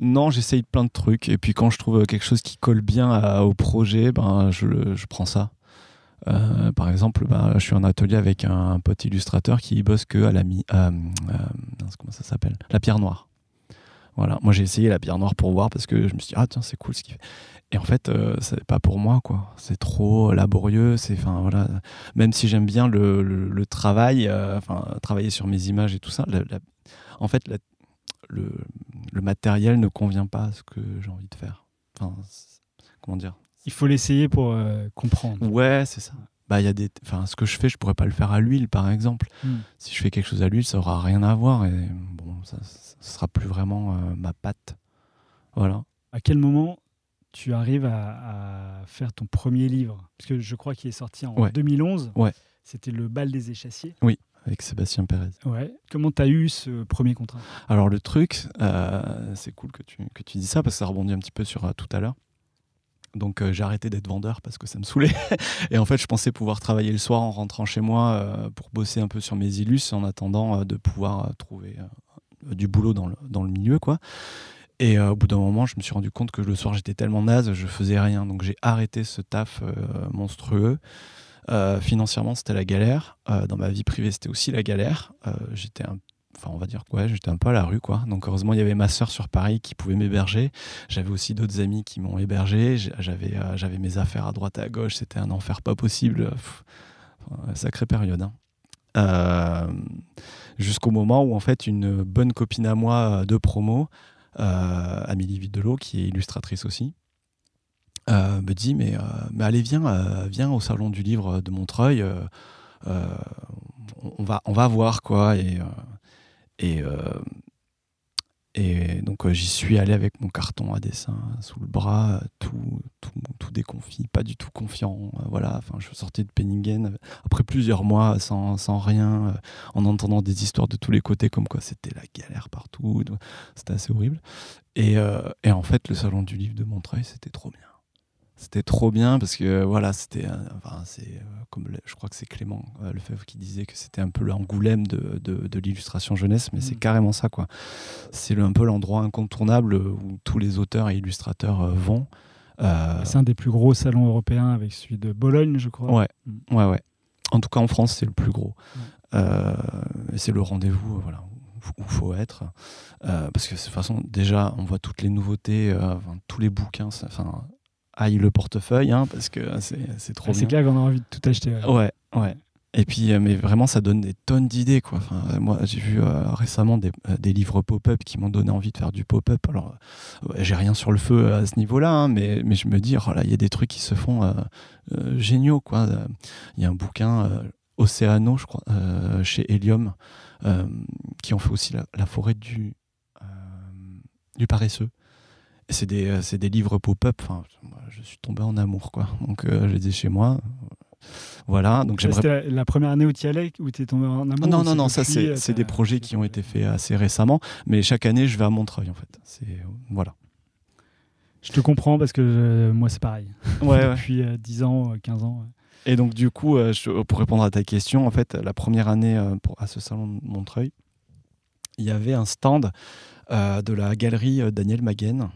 [SPEAKER 4] non, j'essaye plein de trucs. Et puis quand je trouve quelque chose qui colle bien à- au projet, ben, je, le- je prends ça. Euh, par exemple, ben, je suis en atelier avec un, pote illustrateur qui bosse que à la euh, euh, comment ça s'appelle? La pierre noire. Voilà, moi j'ai essayé la pierre noire pour voir parce que je me suis dit ah tiens c'est cool ce qu'il fait. Et en fait c'est pas pour moi quoi. C'est trop laborieux. C'est enfin voilà. Même si j'aime bien le, travail, enfin travailler sur mes images et tout ça. en fait le, le matériel ne convient pas à ce que j'ai envie de faire. Enfin comment dire?
[SPEAKER 3] Il faut l'essayer pour euh, comprendre.
[SPEAKER 4] Ouais, c'est ça. Bah, y a des, enfin, ce que je fais, je pourrais pas le faire à l'huile, par exemple.
[SPEAKER 3] Hmm.
[SPEAKER 4] Si je fais quelque chose à l'huile, ça aura rien à voir et bon, ça, ça sera plus vraiment euh, ma patte. Voilà.
[SPEAKER 3] À quel moment tu arrives à, à faire ton premier livre? Parce que je crois qu'il est sorti en
[SPEAKER 4] Ouais.
[SPEAKER 3] 2011.
[SPEAKER 4] Ouais.
[SPEAKER 3] C'était Le bal des échassiers.
[SPEAKER 4] Avec Sébastien Pérez.
[SPEAKER 3] Ouais. Comment tu as eu ce premier contrat?
[SPEAKER 4] Alors le truc, euh, c'est cool que tu, que tu dis ça parce que ça rebondit un petit peu sur euh, tout à l'heure. Donc euh, j'ai arrêté d'être vendeur parce que ça me saoulait. [LAUGHS] Et en fait, je pensais pouvoir travailler le soir en rentrant chez moi euh, pour bosser un peu sur mes illus en attendant euh, de pouvoir trouver du boulot dans le, dans le milieu. quoi. Et au bout d'un moment, je me suis rendu compte que le soir, j'étais tellement naze, je faisais rien. Donc j'ai arrêté ce taf monstrueux. Financièrement, c'était la galère. Dans ma vie privée, c'était aussi la galère. J'étais un enfin on va dire quoi, j'étais un peu à la rue quoi. Donc heureusement il y avait ma sœur sur Paris qui pouvait m'héberger. J'avais aussi d'autres amis qui m'ont hébergé. Euh, j'avais mes affaires à droite et à gauche. C'était un enfer pas possible. Enfin, sacrée période. hein. Euh, Jusqu'au moment où en fait une bonne copine à moi euh, de promo, euh, Amélie Videlot, qui est illustratrice aussi, euh, me dit mais, euh, mais allez viens euh, viens au salon du livre de Montreuil. euh, euh, on, va voir quoi et euh, et, euh, et donc euh, j'y suis allé avec mon carton à dessin sous le bras, tout, tout, tout déconfit, pas du tout confiant. euh, voilà, enfin, je sortais de Penningen après plusieurs mois sans, sans rien, en entendant des histoires de tous les côtés, comme quoi c'était la galère partout. C'était assez horrible. Et en fait, le salon du livre de Montreuil, c'était trop bien. C'était trop bien parce que voilà, c'était, enfin, c'est euh, comme je crois que c'est Clément euh, Lefebvre qui disait que c'était un peu l'angoulême de, de, de l'illustration jeunesse, mais c'est
[SPEAKER 3] Mm.
[SPEAKER 4] carrément ça quoi. C'est un peu l'endroit incontournable où tous les auteurs et illustrateurs euh, vont. Euh,
[SPEAKER 3] C'est un des plus gros salons européens avec celui de Bologne, je crois.
[SPEAKER 4] Ouais,
[SPEAKER 3] Mm.
[SPEAKER 4] ouais, ouais. En tout cas, en France, c'est le plus gros. Euh, et c'est le rendez-vous, voilà, où il faut être. Euh, parce que de toute façon, déjà, on voit toutes les nouveautés, euh, enfin, tous les bouquins. Enfin, aille le portefeuille, hein, parce que c'est c'est trop
[SPEAKER 3] Ah, c'est clair qu'on a envie de tout acheter. ouais.
[SPEAKER 4] Ouais, ouais. Et puis, euh, mais vraiment, ça donne des tonnes d'idées, quoi. Enfin, euh, moi, j'ai vu euh, récemment des, des livres pop-up qui m'ont donné envie de faire du pop-up. Alors, ouais, j'ai rien sur le feu à ce niveau-là, hein, mais, mais je me dis, oh là, il y a des trucs qui se font euh, géniaux, quoi. Il y a un bouquin, Océano, je crois, chez Helium, qui ont fait aussi la, la forêt du, du paresseux. C'est des, euh, c'est des livres pop-up. Enfin, moi, je suis tombé en amour, quoi. Donc, euh, je les ai chez moi. Voilà. Donc,
[SPEAKER 3] C'était la, la première année où tu y allais, où tu es tombé en amour
[SPEAKER 4] non, non, non, ça c'est
[SPEAKER 3] euh,
[SPEAKER 4] des projets qui ont été faits assez récemment, mais chaque année je vais à Montreuil en fait. C'est voilà.
[SPEAKER 3] Je te comprends parce que euh, moi c'est pareil.
[SPEAKER 4] Ouais, [LAUGHS]
[SPEAKER 3] Depuis euh, 10 ans, euh, 15 ans. ouais.
[SPEAKER 4] Et donc du coup, euh, je- pour répondre à ta question, en fait, la première année euh, pour, à ce salon de Montreuil, il y avait un stand euh, de la galerie euh, Daniel Maguen.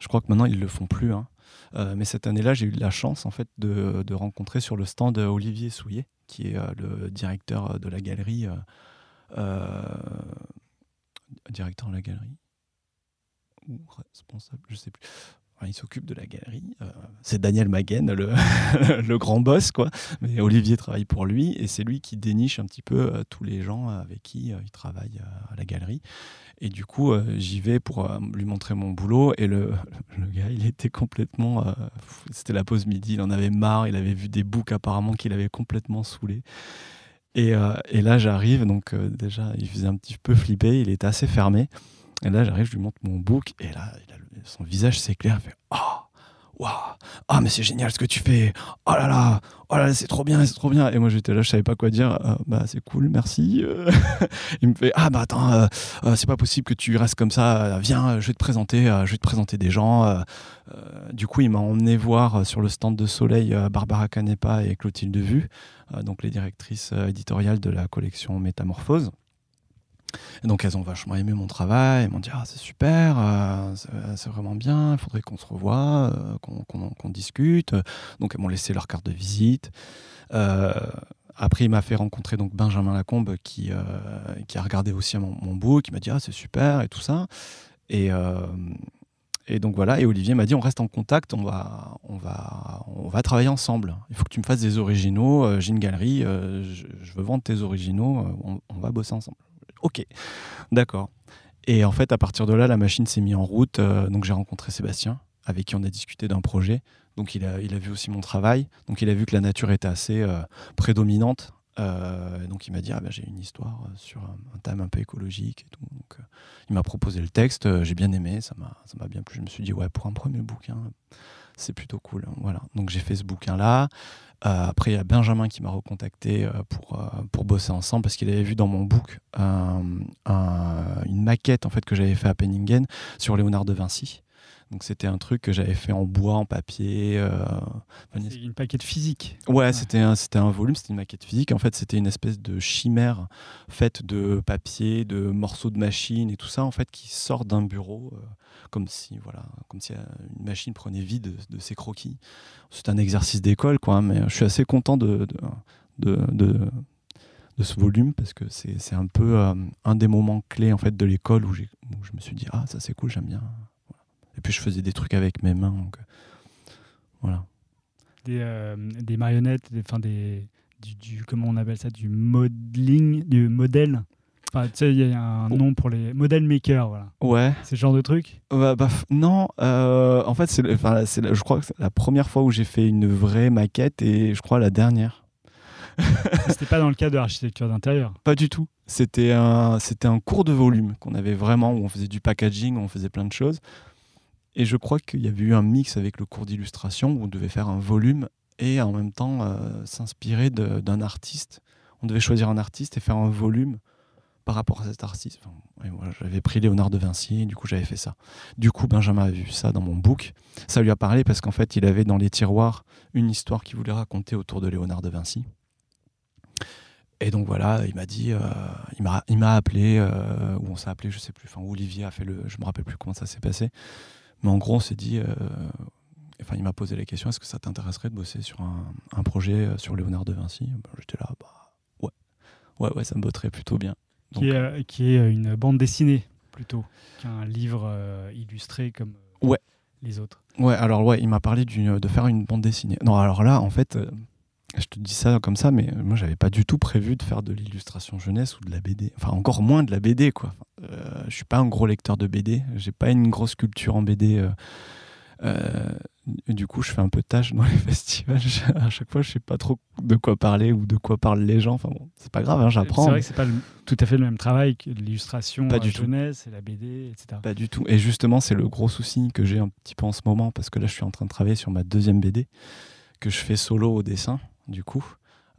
[SPEAKER 4] Je crois que maintenant ils le font plus. hein. Euh, mais cette année-là, j'ai eu la chance en fait de, de, rencontrer sur le stand Olivier Souillet, qui est le directeur de la galerie. directeur de la galerie ou responsable, je sais plus il s'occupe de la galerie. Euh, c'est Daniel Maguen, [LAUGHS] le, grand boss, quoi. Mais Olivier travaille pour lui et c'est lui qui déniche un petit peu euh, tous les gens avec qui euh, il travaille à la galerie. Et du coup, j'y vais pour lui montrer mon boulot. Et le, [LAUGHS] le gars, il était complètement. C'était la pause midi, il en avait marre. Il avait vu des boucs apparemment qu'il avait complètement saoulé. Et, et là, j'arrive, donc déjà, il faisait un petit peu flipper, il était assez fermé. Et là, j'arrive, je lui montre mon book, et là, il a son visage s'éclaire, fait Oh, waouh, ah, mais c'est génial ce que tu fais, oh là là, oh là, c'est trop bien, c'est trop bien. Et moi, j'étais là, je savais pas quoi dire, euh, bah, c'est cool, merci. [LAUGHS] il me fait Ah, bah attends, euh, euh, c'est pas possible que tu restes comme ça, viens, je vais te présenter, je vais te présenter des gens. du coup, il m'a emmené voir sur le stand de Soleil Barbara Canepa et Clotilde Vue, donc les directrices éditoriales de la collection Métamorphose. Donc elles ont vachement aimé mon travail, elles m'ont dit ah c'est super, euh, c'est vraiment bien, il faudrait qu'on se revoie, euh, qu'on discute. Donc elles m'ont laissé leur carte de visite. Euh, après il m'a fait rencontrer donc Benjamin Lacombe qui, a regardé aussi mon, mon book, qui m'a dit ah c'est super et tout ça. Et, et donc voilà, et Olivier m'a dit on reste en contact, on va, on va, on va travailler ensemble. Il faut que tu me fasses des originaux, j'ai une galerie, je, veux vendre tes originaux, on va bosser ensemble. Ok, d'accord. Et en fait, à partir de là, la machine s'est mise en route. Euh, donc j'ai rencontré Sébastien, avec qui on a discuté d'un projet. Donc il a, il a vu aussi mon travail. Donc il a vu que la nature était assez euh, prédominante. Euh, donc il m'a dit ah ben, j'ai une histoire sur un, thème un peu écologique. Donc il m'a proposé le texte, j'ai bien aimé, ça m'a ça m'a bien plu. Je me suis dit ouais pour un premier bouquin c'est plutôt cool. Voilà. Donc j'ai fait ce bouquin là. Euh, après, il y a Benjamin qui m'a recontacté euh, pour, euh, pour bosser ensemble parce qu'il avait vu dans mon book une maquette que j'avais fait à Penningen sur Léonard de Vinci. Donc c'était un truc que j'avais fait en bois, en papier.
[SPEAKER 3] c'est une maquette physique.
[SPEAKER 4] Ouais, c'était un, c'était un volume, c'était une maquette physique. En fait, c'était une espèce de chimère faite de papier, de morceaux de machine et tout ça, en fait, qui sort d'un bureau comme si voilà, comme si euh, une machine prenait vie de, ses croquis. C'est un exercice d'école, quoi, mais je suis assez content de, de, de, de ce volume parce que c'est un peu euh, un des moments clés en fait de l'école où, où, je me suis dit ah ça c'est cool, j'aime bien. Et puis je faisais des trucs avec mes mains, donc voilà.
[SPEAKER 3] Des, euh, des marionnettes, des, des du, du, comment on appelle ça, du modeling, du modèle tu sais, il y a un nom pour les model makers, voilà.
[SPEAKER 4] Ouais.
[SPEAKER 3] C'est ce genre de truc?
[SPEAKER 4] Bah, Non, euh, en fait, c'est, je crois que c'est la première fois où j'ai fait une vraie maquette et je crois la dernière.
[SPEAKER 3] C'était pas dans le cadre de l'architecture d'intérieur?
[SPEAKER 4] Pas du tout. C'était un, c'était un cours de volume qu'on avait vraiment, où on faisait du packaging, où on faisait plein de choses. Et je crois qu'il y avait eu un mix avec le cours d'illustration où on devait faire un volume et en même temps euh, s'inspirer d'un artiste. On devait choisir un artiste et faire un volume par rapport à cet artiste. j'avais pris Léonard de Vinci, et du coup j'avais fait ça. Du coup, Benjamin a vu ça dans mon book. Ça lui a parlé parce qu'en fait, il avait dans les tiroirs une histoire qu'il voulait raconter autour de Léonard de Vinci. Et donc voilà, il m'a dit, euh, il m'a appelé, euh, ou on s'est appelé, je sais plus, enfin Olivier a fait le, je me rappelle plus comment ça s'est passé, mais en gros on s'est dit, euh, enfin il m'a posé la question, est-ce que ça t'intéresserait de bosser sur un, projet sur Léonard de Vinci? Ben, J'étais là, bah ouais, ouais, ouais, ça me botterait plutôt bien
[SPEAKER 3] qui, est, euh, qui, est, une bande dessinée plutôt qu'un livre euh, illustré comme
[SPEAKER 4] euh, ouais.
[SPEAKER 3] les autres.
[SPEAKER 4] Ouais, alors ouais, il m'a parlé de faire une bande dessinée. Non, alors là, en fait, je te dis ça comme ça, mais moi, j'avais pas du tout prévu de faire de l'illustration jeunesse ou de la BD. Enfin, encore moins de la BD, quoi. je suis pas un gros lecteur de BD. J'ai pas une grosse culture en BD. Euh, du coup, je fais un peu tâche dans [LAUGHS] les festivals. à chaque fois, je sais pas trop de quoi parler ou de quoi parlent les gens. Enfin bon, c'est pas grave, hein, j'apprends.
[SPEAKER 3] C'est vrai que c'est pas tout à fait le même travail que l'illustration jeunesse et la BD, etc.
[SPEAKER 4] Pas du tout. Et justement, c'est le gros souci que j'ai un petit peu en ce moment parce que là, je suis en train de travailler sur ma deuxième BD que je fais solo au dessin, du coup.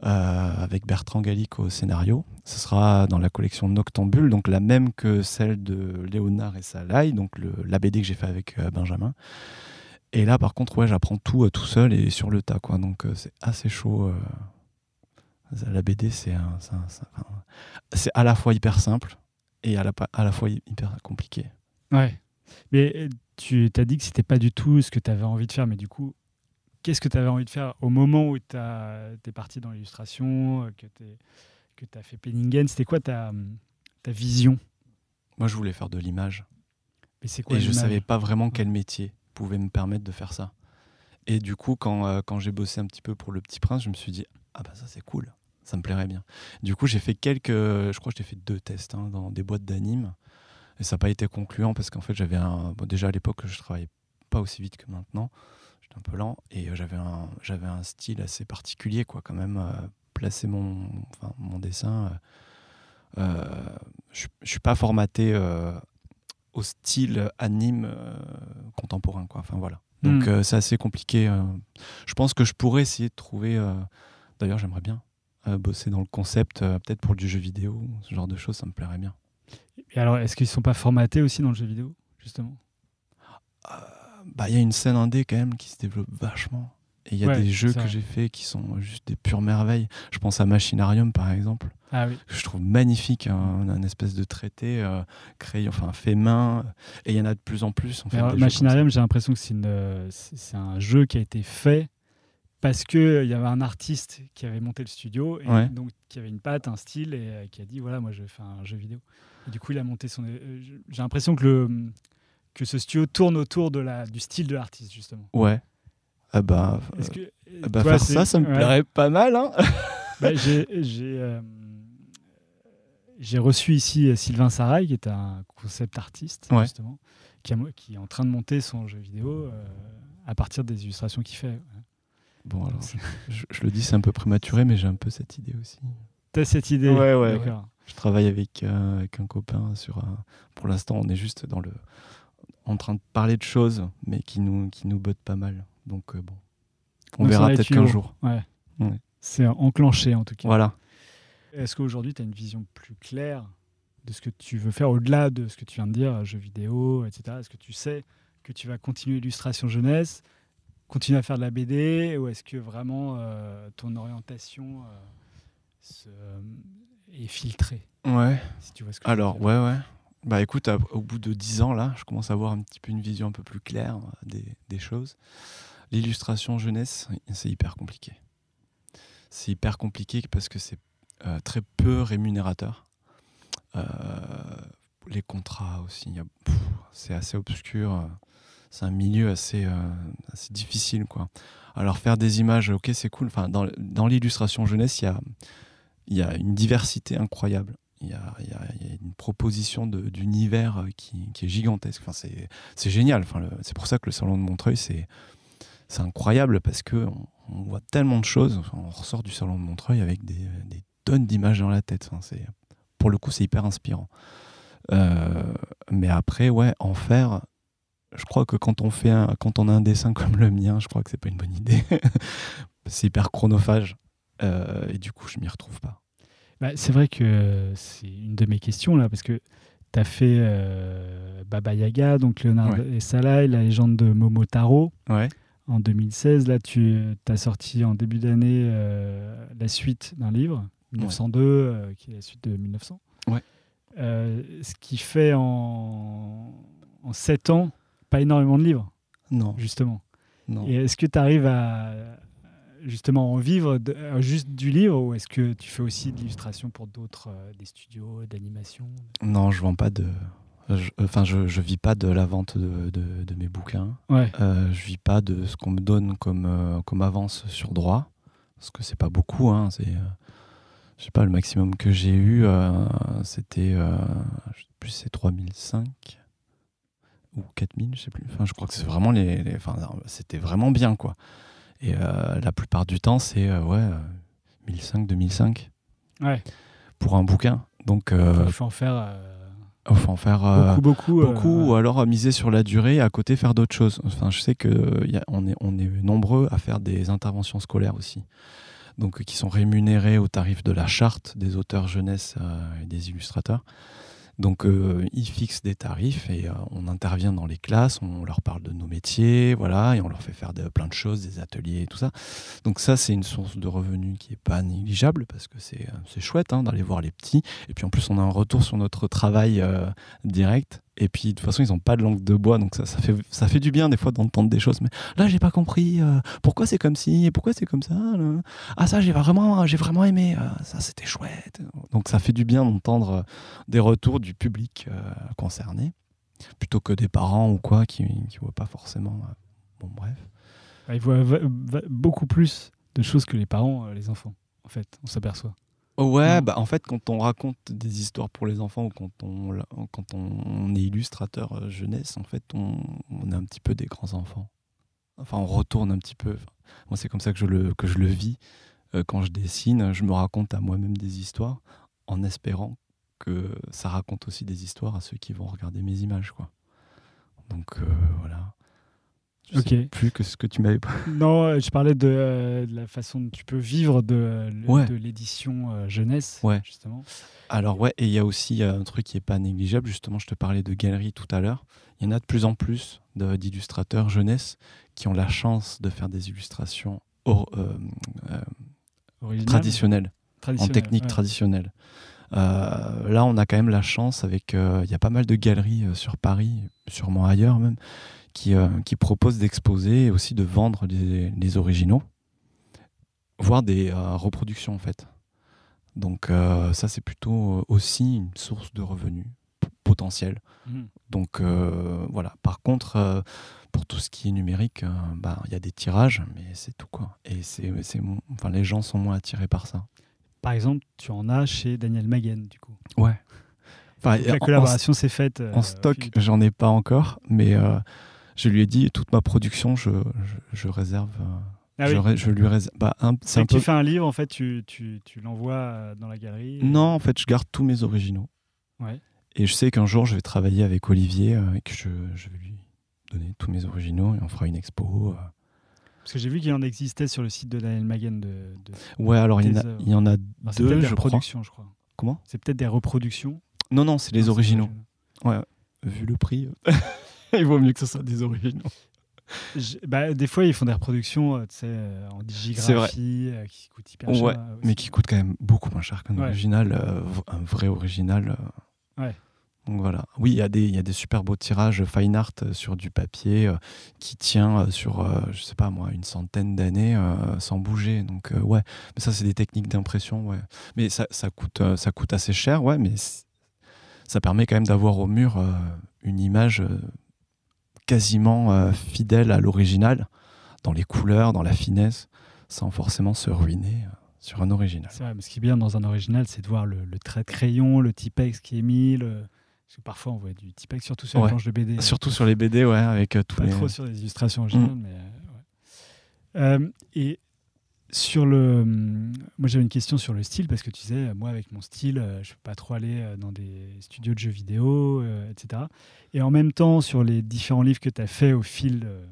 [SPEAKER 4] Euh, avec Bertrand Gallic au scénario. Ce sera dans la collection Noctambule, donc la même que celle de Léonard et Salai, donc le, la BD que j'ai fait avec euh, Benjamin. Et là, par contre, ouais, j'apprends tout euh, tout seul et sur le tas, quoi. Donc c'est assez chaud. La BD, c'est à la fois hyper simple et à la, fois hyper compliqué.
[SPEAKER 3] Ouais. Mais tu as dit que c'était pas du tout ce que tu avais envie de faire, mais du coup, qu'est-ce que tu avais envie de faire au moment où tu es parti dans l'illustration, euh, que tu as fait Penningen C'était quoi ta, ta vision?
[SPEAKER 4] Moi, je voulais faire de l'image.
[SPEAKER 3] Mais c'est quoi
[SPEAKER 4] Et je
[SPEAKER 3] l'image?
[SPEAKER 4] savais pas vraiment quel métier pouvait me permettre de faire ça. Et du coup, quand, euh, quand j'ai bossé un petit peu pour Le Petit Prince, je me suis dit, ah bah ça c'est cool, ça me plairait bien. Du coup, j'ai fait quelques, je crois que j'ai fait deux tests hein, dans des boîtes d'anime. Et ça n'a pas été concluant parce qu'en fait, j'avais un. Bon, déjà à l'époque, je travaillais pas aussi vite que maintenant. J'étais un peu lent et euh, j'avais un, j'avais un style assez particulier, quoi, quand même. euh, placer mon, enfin, mon dessin. euh, je ne suis pas formaté au style anime contemporain, quoi. Enfin voilà. Donc
[SPEAKER 3] Hmm.
[SPEAKER 4] euh, c'est assez compliqué. Je pense que je pourrais essayer de trouver. D'ailleurs, j'aimerais bien bosser dans le concept, peut-être pour du jeu vidéo, ce genre de choses, ça me plairait bien.
[SPEAKER 3] Et alors, est-ce qu'ils sont pas formatés aussi dans le jeu vidéo, justement?
[SPEAKER 4] Bah, il y a une scène indé quand même qui se développe vachement. Et il y a
[SPEAKER 3] Ouais,
[SPEAKER 4] des jeux que j'ai faits qui sont juste des pures merveilles. Je pense à Machinarium par exemple,
[SPEAKER 3] Ah oui.
[SPEAKER 4] que je trouve magnifique, un, un espèce de traité euh, créé, enfin fait main. Et il y en a de plus en plus.
[SPEAKER 3] Mais
[SPEAKER 4] fait,
[SPEAKER 3] alors, Machinarium, j'ai l'impression que c'est euh, un jeu qui a été fait parce que il y avait un artiste qui avait monté le studio et
[SPEAKER 4] Ouais.
[SPEAKER 3] donc qui avait une patte, un style et euh, qui a dit voilà moi je vais faire un jeu vidéo. Et du coup il a monté son. euh, j'ai l'impression que le que ce studio tourne autour de la du style de l'artiste justement.
[SPEAKER 4] Ouais. Ah bah, euh,
[SPEAKER 3] Est-ce que
[SPEAKER 4] ah bah,
[SPEAKER 3] toi,
[SPEAKER 4] faire ça, ça me
[SPEAKER 3] ouais.
[SPEAKER 4] plairait pas mal. Hein [LAUGHS]
[SPEAKER 3] Bah, j'ai j'ai, euh, j'ai reçu ici euh, Sylvain Sarail, qui est un concept artiste,
[SPEAKER 4] Ouais.
[SPEAKER 3] justement, qui, a mo- qui est en train de monter son jeu vidéo euh, à partir des illustrations qu'il fait.
[SPEAKER 4] bon, alors, je, je le dis, c'est un peu prématuré, mais j'ai un peu cette idée aussi.
[SPEAKER 3] T'as cette idée
[SPEAKER 4] Ouais, ouais. Je travaille avec, euh, avec un copain sur un... Pour l'instant, on est juste dans le... en train de parler de choses, mais qui nous, qui nous bottent pas mal. Donc, euh, bon. On
[SPEAKER 3] Donc,
[SPEAKER 4] verra peut-être
[SPEAKER 3] être
[SPEAKER 4] qu'un jour.
[SPEAKER 3] Ouais.
[SPEAKER 4] Ouais.
[SPEAKER 3] C'est enclenché en tout cas.
[SPEAKER 4] Voilà.
[SPEAKER 3] Est-ce qu'aujourd'hui, tu as une vision plus claire de ce que tu veux faire au-delà de ce que tu viens de dire, jeux vidéo, etc. Est-ce que tu sais que tu vas continuer illustration jeunesse, continuer à faire de la BD, ou est-ce que vraiment euh, ton orientation euh, se- est filtrée?
[SPEAKER 4] Ouais.
[SPEAKER 3] si tu vois ce que je veux
[SPEAKER 4] Alors, ouais, ouais. Bah écoute, au bout de 10 ans, là, je commence à avoir un petit peu une vision un peu plus claire euh, des, des choses. L'illustration jeunesse, c'est hyper compliqué. C'est hyper compliqué parce que c'est euh, très peu rémunérateur. Euh, les contrats aussi, c'est assez obscur. C'est un milieu assez, assez difficile, quoi. Alors faire des images, ok, c'est cool. Enfin, dans, dans l'illustration jeunesse, il y a, y a une diversité incroyable. Il y a, une proposition d'univers qui, qui est gigantesque. Enfin, c'est génial. Enfin, c'est pour ça que le salon de Montreuil, c'est incroyable parce que on, on voit tellement de choses. On ressort du salon de Montreuil avec des, tonnes d'images dans la tête. Enfin, pour le coup, c'est hyper inspirant. Euh, mais après, ouais, en faire. Je crois que quand on fait un, quand on a un dessin comme le mien, je crois que c'est pas une bonne idée. [LAUGHS] c'est hyper chronophage Euh, et du coup, je m'y retrouve pas.
[SPEAKER 3] Bah, c'est vrai que c'est une de mes questions là, parce que tu as fait euh, Baba Yaga, donc Léonard
[SPEAKER 4] Ouais.
[SPEAKER 3] et Salai, la légende de Momotaro.
[SPEAKER 4] Ouais.
[SPEAKER 3] En 2016, là, tu as sorti en début d'année euh, la suite d'un livre, 1902, euh, qui est la suite de 1900.
[SPEAKER 4] Ouais.
[SPEAKER 3] Ce qui fait en, en 7 ans pas énormément de livres,
[SPEAKER 4] Non,
[SPEAKER 3] justement.
[SPEAKER 4] non.
[SPEAKER 3] Et est-ce que tu arrives à justement en vivre de- euh, juste du livre ou est-ce que tu fais aussi de l'illustration pour d'autres, euh, des studios d'animation?
[SPEAKER 4] Non, je vends pas de. je- Enfin, je, je vis pas de la vente de, de- de mes bouquins.
[SPEAKER 3] Ouais,
[SPEAKER 4] Euh, je vis pas de ce qu'on me donne comme, euh, comme avance sur droit. Parce que c'est pas beaucoup. Hein, c'est, je sais pas, le maximum que j'ai eu, c'était. je sais plus, c'est 3005 ou 4000, je sais plus. Enfin, je crois que c'est vraiment les. les- enfin, c'était vraiment bien, quoi. Et euh, la plupart du temps, c'est euh, ouais, euh, 1005, 2005
[SPEAKER 3] ouais.
[SPEAKER 4] pour un bouquin. Donc, euh,
[SPEAKER 3] Il faut en faire euh,
[SPEAKER 4] faut en faire. euh,
[SPEAKER 3] beaucoup, beaucoup. euh,
[SPEAKER 4] beaucoup ou alors miser sur la durée et à côté faire d'autres choses. Enfin, je sais que y a- on, est, on est nombreux à faire des interventions scolaires aussi, donc qui sont rémunérées au tarif de la charte des auteurs jeunesse euh, et des illustrateurs. Donc euh, ils fixent des tarifs et euh, on intervient dans les classes, on leur parle de nos métiers, voilà, et on leur fait faire plein de choses, des ateliers et tout ça. Donc ça c'est une source de revenus qui est pas négligeable parce que c'est euh, chouette hein, d'aller voir les petits. Et puis en plus on a un retour sur notre travail direct Et puis de toute façon, ils n'ont pas de langue de bois, donc ça, fait, ça fait du bien des fois d'entendre des choses. Mais là, j'ai pas compris. euh, pourquoi c'est comme ci et pourquoi c'est comme ça Ah ça, j'ai vraiment, j'ai vraiment aimé. euh, ça, c'était chouette. Donc ça fait du bien d'entendre euh, des retours du public concerné, plutôt que des parents ou quoi qui qui voient pas forcément. bon bref.
[SPEAKER 3] Bah, Ils voient beaucoup plus de choses que les parents, les enfants, en fait, on s'aperçoit.
[SPEAKER 4] Ouais,
[SPEAKER 3] Non.
[SPEAKER 4] bah en fait, quand on raconte des histoires pour les enfants ou quand on, quand on est illustrateur euh, jeunesse, en fait, on, on est un petit peu des grands enfants. Enfin, on retourne un petit peu. Enfin, moi, c'est comme ça que je le, que je le vis. Euh, quand je dessine, je me raconte à moi-même des histoires en espérant que ça raconte aussi des histoires à ceux qui vont regarder mes images, quoi. Donc, euh, voilà. Je
[SPEAKER 3] Ok.
[SPEAKER 4] sais plus que ce que tu m'avais pas. [LAUGHS]
[SPEAKER 3] Non, euh, je parlais de, euh, de la façon dont tu peux vivre de, euh, le-
[SPEAKER 4] Ouais.
[SPEAKER 3] de l'édition euh, jeunesse,
[SPEAKER 4] Ouais.
[SPEAKER 3] justement.
[SPEAKER 4] Alors ouais, et il y a aussi un truc qui est pas négligeable, justement, je te parlais de galeries tout à l'heure. Il y en a de plus en plus d'illustrateurs jeunesse qui ont la chance de faire des illustrations or- euh, traditionnelles, en technique
[SPEAKER 3] ouais.
[SPEAKER 4] traditionnelle. Euh, là, on a quand même la chance avec, euh, il y a pas mal de galeries euh, sur Paris, sûrement ailleurs même, qui, euh, qui proposent d'exposer et aussi de vendre les, les originaux, voire des euh, reproductions en fait. Donc euh, ça, c'est plutôt aussi une source de revenus p- potentielle.
[SPEAKER 3] Mhm.
[SPEAKER 4] Donc voilà. Par contre, pour tout ce qui est numérique, bah, il y a des tirages, mais c'est tout quoi. Et c'est, enfin, les gens sont moins attirés par ça.
[SPEAKER 3] Par exemple, tu en as chez Daniel Maguen, du coup.
[SPEAKER 4] Ouais. Enfin,
[SPEAKER 3] la collaboration s'est faite.
[SPEAKER 4] En stock, j'en ai pas encore, mais je lui ai dit toute ma production, je, je, je réserve. euh,
[SPEAKER 3] Ah
[SPEAKER 4] je,
[SPEAKER 3] oui.
[SPEAKER 4] ré- je lui réserve. Bah, c'est peu.
[SPEAKER 3] tu fais un livre, en fait, tu, tu, tu l'envoies euh, dans la galerie. et-
[SPEAKER 4] Non, en fait, je garde tous mes originaux.
[SPEAKER 3] Ouais.
[SPEAKER 4] Et je sais qu'un jour, je vais travailler avec Olivier euh, et que je, je vais lui donner tous mes originaux et on fera une expo. euh.
[SPEAKER 3] Parce que j'ai vu qu'il en existait sur le site de Daniel Maguen. De, de...
[SPEAKER 4] Ouais, alors il y, en a, il y en a
[SPEAKER 3] Alors, c'est
[SPEAKER 4] deux,
[SPEAKER 3] des
[SPEAKER 4] je crois.
[SPEAKER 3] reproductions, je crois.
[SPEAKER 4] Comment?
[SPEAKER 3] C'est peut-être des reproductions?
[SPEAKER 4] Non, non, c'est les
[SPEAKER 3] c'est
[SPEAKER 4] originaux.
[SPEAKER 3] original.
[SPEAKER 4] Vu le prix, [LAUGHS] [LAUGHS] il vaut mieux que ce soit des originaux.
[SPEAKER 3] Je- bah, des fois, ils font des reproductions euh, euh, en digigraphie euh, qui coûtent hyper cher.
[SPEAKER 4] Ouais,
[SPEAKER 3] euh,
[SPEAKER 4] mais qui coûte quand même beaucoup moins cher qu'un
[SPEAKER 3] Ouais.
[SPEAKER 4] original, un vrai original.
[SPEAKER 3] Ouais.
[SPEAKER 4] Donc voilà. Oui, il y, a des- y a des super beaux tirages fine art sur du papier qui tient sur, je sais pas moi, une centaine d'années sans bouger. Donc ouais, mais ça c'est des techniques d'impression, ouais. Mais ça, ça coûte, ça coûte assez cher, ouais, mais ça permet quand même d'avoir au mur une image quasiment euh, fidèle à l'original, dans les couleurs, dans la finesse, sans forcément se ruiner euh, sur un original.
[SPEAKER 3] C'est vrai, mais ce qui est bien dans un original, c'est de voir le, le trait de crayon, le typex qui est mis. le- Parce que parfois, on voit du typex, surtout sur
[SPEAKER 4] Ouais.
[SPEAKER 3] les planches de BD.
[SPEAKER 4] Surtout sur les BD, ouais, avec euh, tous
[SPEAKER 3] Pas
[SPEAKER 4] les.
[SPEAKER 3] trop sur les illustrations originales,
[SPEAKER 4] Mm.
[SPEAKER 3] mais euh, ouais. Et sur le, moi j'avais une question sur le style parce que tu disais, moi avec mon style, euh, je peux pas trop aller euh, dans des studios de jeux vidéo, euh, etc. Et en même temps, sur les différents livres que tu as fait au fil euh,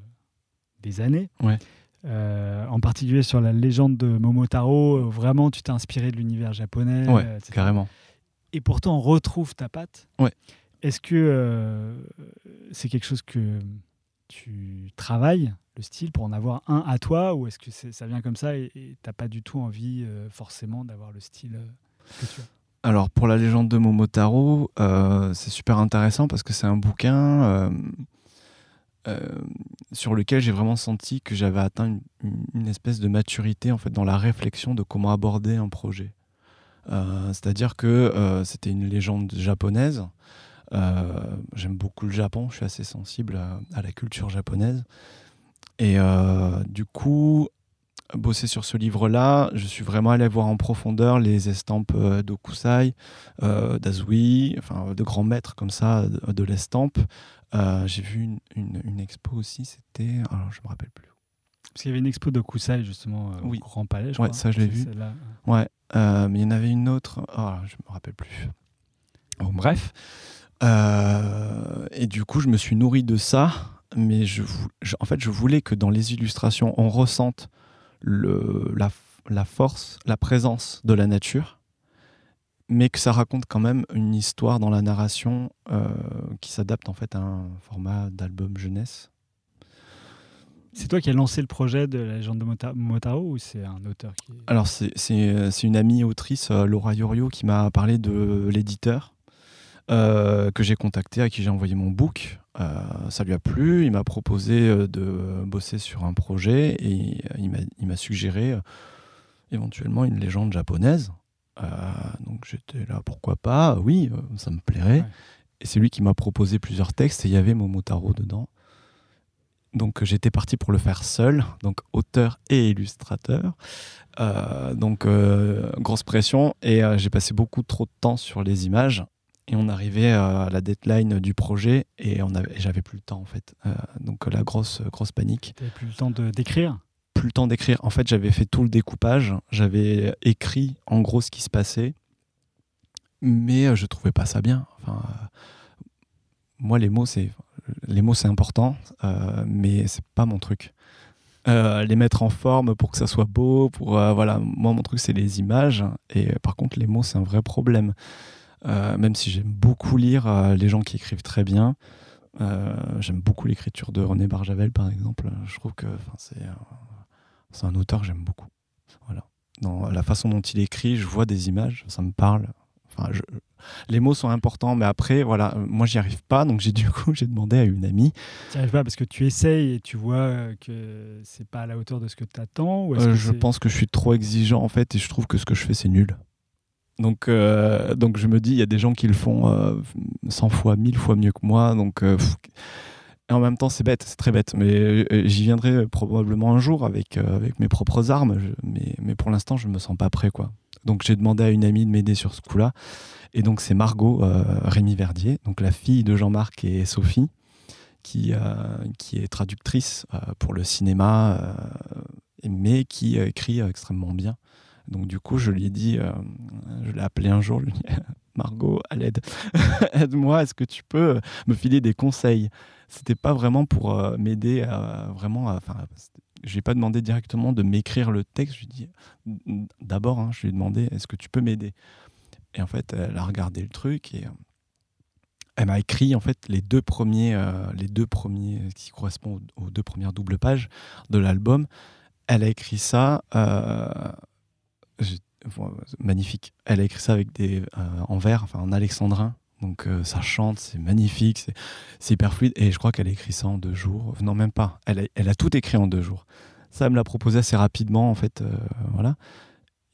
[SPEAKER 3] des années,
[SPEAKER 4] Ouais.
[SPEAKER 3] euh, en particulier sur la légende de Momotaro, vraiment tu t'es inspiré de l'univers japonais,
[SPEAKER 4] Ouais,
[SPEAKER 3] etc.
[SPEAKER 4] carrément.
[SPEAKER 3] Et pourtant on retrouve ta patte.
[SPEAKER 4] Ouais.
[SPEAKER 3] Est-ce que c'est quelque chose que tu travailles, le style, pour en avoir un à toi, ou est-ce que ça vient comme ça et tu n'as pas du tout envie euh, forcément d'avoir le style euh,
[SPEAKER 4] Alors pour la légende de Momotaro, euh, c'est super intéressant parce que c'est un bouquin sur lequel j'ai vraiment senti que j'avais atteint une, une- espèce de maturité en fait dans la réflexion de comment aborder un projet. C'est-à-dire que c'était une légende japonaise. Euh, J'aime beaucoup le Japon, je suis assez sensible à, à la culture japonaise. Et euh, du coup, bosser sur ce livre-là, je suis vraiment allé voir en profondeur les estampes euh, d'Okusai, euh, d'Azui, enfin de grands maîtres comme ça de, de l'estampe. Euh, J'ai vu une, une- une expo aussi, c'était. Alors je me rappelle plus.
[SPEAKER 3] Parce qu'il y avait une expo de Kusai justement euh,
[SPEAKER 4] Oui.
[SPEAKER 3] au Grand Palais, je
[SPEAKER 4] Ouais,
[SPEAKER 3] crois.
[SPEAKER 4] ça, je l'ai vu. Ouais, mais il y en avait une autre. Oh, je me rappelle plus. Bon, bref. Euh, et du coup, je me suis nourri de ça, mais je, vou- je- en fait, je voulais que dans les illustrations, on ressente le, la, la force, la présence de la nature, mais que ça raconte quand même une histoire dans la narration euh, qui s'adapte en fait à un format d'album jeunesse.
[SPEAKER 3] C'est toi qui as lancé le projet de la légende de Mota- Momotaro ou c'est un auteur qui.
[SPEAKER 4] Alors, c'est une amie autrice, euh, Laura Yorio, qui m'a parlé de l'éditeur. Euh, que j'ai contacté, à qui j'ai envoyé mon book. Euh, ça lui a plu, il m'a proposé euh, de bosser sur un projet et il m'a- suggéré éventuellement une légende japonaise. Donc j'étais là, pourquoi pas? Oui, ça me plairait.
[SPEAKER 3] Ouais.
[SPEAKER 4] Et c'est lui qui m'a proposé plusieurs textes et il y avait Momotaro dedans. Donc j'étais parti pour le faire seul, donc auteur et illustrateur. Euh, donc euh, grosse pression et euh, j'ai passé beaucoup trop de temps sur les images et on arrivait euh, à la deadline du projet et on avait, j'avais plus le temps en fait. Euh, donc la grosse grosse panique
[SPEAKER 3] Tu plus le temps de d'écrire?
[SPEAKER 4] Plus le temps d'écrire. En fait, j'avais fait tout le découpage, j'avais écrit en gros ce qui se passait, mais euh, je trouvais pas ça bien. Enfin, euh, moi, les mots, c'est les mots, c'est important, euh, mais c'est pas mon truc. Euh, les mettre en forme pour que ça soit beau, pour euh, voilà, moi mon truc c'est les images et par contre les mots c'est un vrai problème. Euh, même si j'aime beaucoup lire euh, les gens qui écrivent très bien, euh, j'aime beaucoup l'écriture de René Barjavel par exemple. Je trouve que c'est c'est un auteur que j'aime beaucoup. Voilà. Dans la façon dont il écrit, je vois des images, ça me parle. Enfin, je- Les mots sont importants, mais après, voilà, moi, j'y arrive pas. Donc, j'ai du coup, j'ai demandé à une amie.
[SPEAKER 3] Tu n'y arrives pas parce que tu essayes et tu vois que c'est pas à la hauteur de ce que tu attends ou est-ce
[SPEAKER 4] Euh,
[SPEAKER 3] que
[SPEAKER 4] je pense que je suis trop exigeant, en fait, et je trouve que ce que je fais, c'est nul. Donc, euh, donc, je me dis, il y a des gens qui le font euh, 100 fois, 1000 fois mieux que moi. Donc, euh, et en même temps, c'est bête, c'est très bête. Mais euh, j'y viendrai probablement un jour avec, euh, avec mes propres armes. mais, mais pour l'instant, je me sens pas prêt, quoi. Donc, j'ai demandé à une amie de m'aider sur ce coup-là. Et donc, c'est Margot euh, Rémy Verdier, donc la fille de Jean-Marc et Sophie, qui, euh, qui est traductrice euh, pour le cinéma, euh, mais qui euh, écrit euh, extrêmement bien. Donc, du coup, je lui ai dit, euh, je l'ai appelé un jour, [LAUGHS] Margot, à l'aide, [LAUGHS] aide-moi, est-ce que tu peux me filer des conseils? C'était pas vraiment pour euh, m'aider à vraiment. Enfin, je lui pas demandé directement de m'écrire le texte. Je lui ai dit d'abord, hein, je lui ai demandé est-ce que tu peux m'aider Et en fait, elle a regardé le truc et euh, elle m'a écrit en fait les deux premiers, euh, qui correspondent aux, deux premières doubles pages de l'album. Elle a écrit ça. euh, magnifique. Elle a écrit ça avec des euh, en vers, enfin en alexandrin. Donc euh, ça chante, c'est magnifique, c'est- hyper fluide. Et je crois qu'elle a écrit ça en deux jours. Non, même pas. Elle a, tout écrit en deux jours. Ça, elle me l'a proposé assez rapidement, en fait. euh, voilà.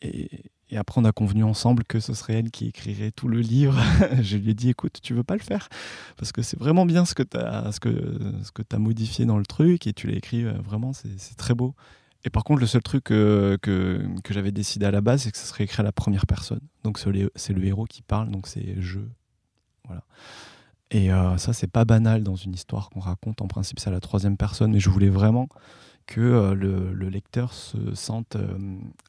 [SPEAKER 4] Et, après, on a convenu ensemble que ce serait elle qui écrirait tout le livre. [LAUGHS] je lui ai dit, écoute, tu veux pas le faire? Parce que c'est vraiment bien ce que tu as, ce que, as modifié dans le truc et tu l'as écrit euh, vraiment, c'est très beau. Et par contre, le seul truc euh, que, que j'avais décidé à la base, c'est que ça serait écrit à la première personne. Donc c'est le, héros qui parle, donc c'est je. Voilà. Et euh, ça, c'est pas banal dans une histoire qu'on raconte. En principe, c'est à la troisième personne. Mais je voulais vraiment que euh, le, le lecteur se sente euh,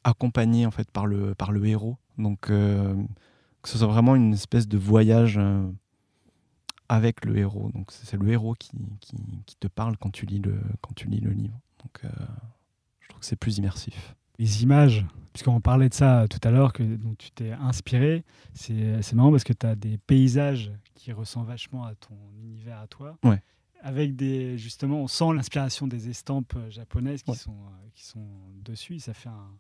[SPEAKER 4] accompagné en fait par le, par le héros. Donc que ce soit vraiment une espèce de voyage avec le héros. Donc c'est le héros qui, qui, qui te parle quand tu lis le, quand tu lis le livre. Donc euh, je trouve que c'est plus immersif.
[SPEAKER 3] les images, puisqu'on parlait de ça tout à l'heure, que dont tu t'es inspiré, c'est c'est marrant parce que tu as des paysages qui ressemblent vachement à ton univers à toi.
[SPEAKER 4] Ouais.
[SPEAKER 3] Avec des, justement, on sent l'inspiration des estampes euh, japonaises qui,
[SPEAKER 4] Ouais.
[SPEAKER 3] sont, euh, qui sont dessus. Ça fait un,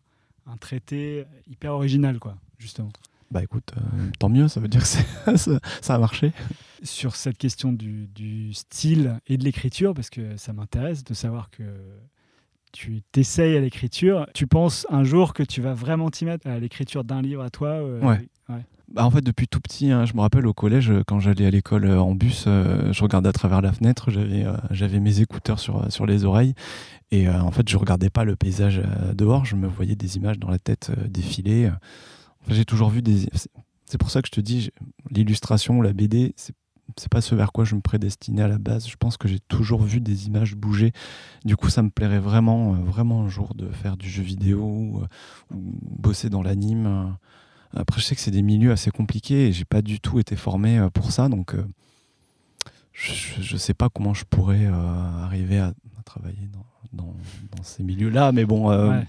[SPEAKER 3] un traité hyper original, quoi, justement.
[SPEAKER 4] Bah écoute, euh, tant mieux, ça veut dire que [LAUGHS] ça, ça a marché.
[SPEAKER 3] Sur cette question du, du style et de l'écriture, parce que ça m'intéresse de savoir que tu t'essayes à l'écriture. Tu penses un jour que tu vas vraiment t'y mettre à l'écriture d'un livre à toi euh,
[SPEAKER 4] Ouais. Bah, en fait, depuis tout petit, hein, je me rappelle au collège, euh, quand j'allais à l'école euh, en bus, euh, je regardais à travers la fenêtre, j'avais euh, j'avais mes écouteurs sur, sur les oreilles. Et en fait, je regardais pas le paysage dehors, je me voyais des images dans la tête défiler. Enfin, j'ai toujours vu des. c'est- pour ça que je te dis, l'illustration, la BD, c'est c'est pas ce vers quoi je me prédestinais à la base. Je pense que j'ai toujours vu des images bouger. Du coup, ça me plairait vraiment, euh, vraiment un jour de faire du jeu vidéo ou, euh, ou bosser dans l'anime. Après, je sais que c'est des milieux assez compliqués et j'ai pas du tout été formé euh, pour ça, donc euh, je, je sais pas comment je pourrais euh, arriver à, à travailler dans, dans, dans ces milieux-là, mais bon, euh,
[SPEAKER 3] Ouais.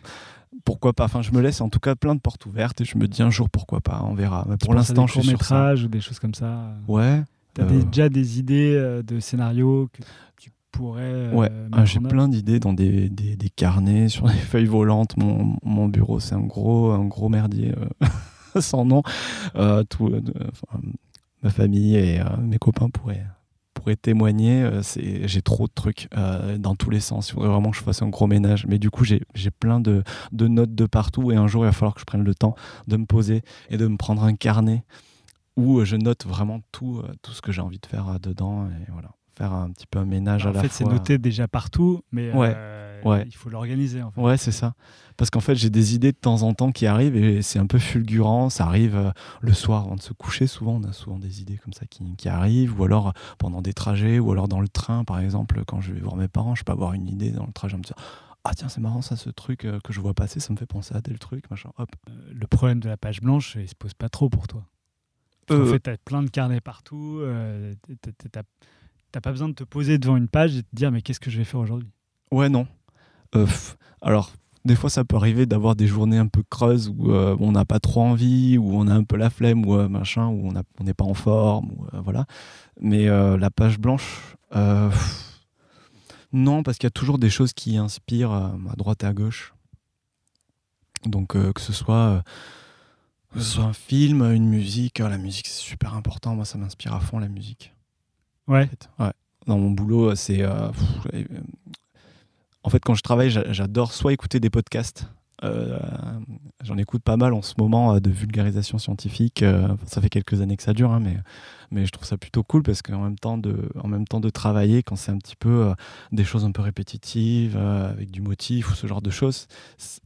[SPEAKER 4] pourquoi pas. Enfin, je me laisse en tout cas plein de portes ouvertes et je me dis un jour pourquoi pas, on verra. Mais pour l'instant, je suis sur ça.
[SPEAKER 3] ou des choses comme ça.
[SPEAKER 4] Ouais.
[SPEAKER 3] Tu as
[SPEAKER 4] euh,
[SPEAKER 3] déjà des idées euh, de scénarios que tu pourrais. euh,
[SPEAKER 4] Ouais, ah, j'ai plein d'idées dans des, des, des carnets, sur des [LAUGHS] feuilles volantes. Mon, mon bureau, c'est un gros, un gros merdier [LAUGHS] sans nom. Tout, enfin, ma famille et mes copains pourraient, pourraient témoigner. c'est, j'ai trop de trucs dans tous les sens. Il faudrait vraiment que je fasse un gros ménage. Mais du coup, j'ai, j'ai plein de, de notes de partout. Et un jour, il va falloir que je prenne le temps de me poser et de me prendre un carnet où je note vraiment tout, tout ce que j'ai envie de faire dedans. Et voilà faire un petit peu un ménage
[SPEAKER 3] bah,
[SPEAKER 4] à la
[SPEAKER 3] fois.
[SPEAKER 4] En
[SPEAKER 3] fait, c'est noté déjà partout, mais euh, ouais, il faut l'organiser. En fait.
[SPEAKER 4] Ouais, c'est ça. Parce qu'en fait, j'ai des idées de temps en temps qui arrivent et c'est un peu fulgurant. Ça arrive euh, le soir avant de se coucher. Souvent, on a souvent des idées comme ça qui, qui, arrivent, ou alors pendant des trajets, ou alors dans le train, par exemple, quand je vais voir mes parents, je peux avoir une idée dans le trajet, me dire ah tiens c'est marrant ça ce truc euh, que je vois passer ça me fait penser à tel truc machin hop
[SPEAKER 3] le problème de la page blanche il se pose pas trop pour toi en fait tu as plein de carnets partout T'as pas besoin de te poser devant une page et de te dire mais qu'est-ce que je vais faire aujourd'hui?
[SPEAKER 4] Ouais, non. Euh, alors, des fois, ça peut arriver d'avoir des journées un peu creuses où euh, on n'a pas trop envie, où on a un peu la flemme, ou euh, machin, où on n'est pas en forme, ou, voilà. Mais la page blanche, non, parce qu'il y a toujours des choses qui inspirent à droite et à gauche. Donc, que ce soit que ce soit un film, une musique, la musique c'est super important. Moi, ça m'inspire à fond la musique.
[SPEAKER 3] Ouais.
[SPEAKER 4] ouais. Dans mon boulot, c'est. Euh, en fait, quand je travaille, j'adore soit écouter des podcasts. Euh, j'en écoute pas mal en ce moment euh, de vulgarisation scientifique. ça fait quelques années que ça dure, hein, mais, mais je trouve ça plutôt cool parce qu'en même temps de, même temps de travailler, quand c'est un petit peu des choses un peu répétitives, avec du motif ou ce genre de choses,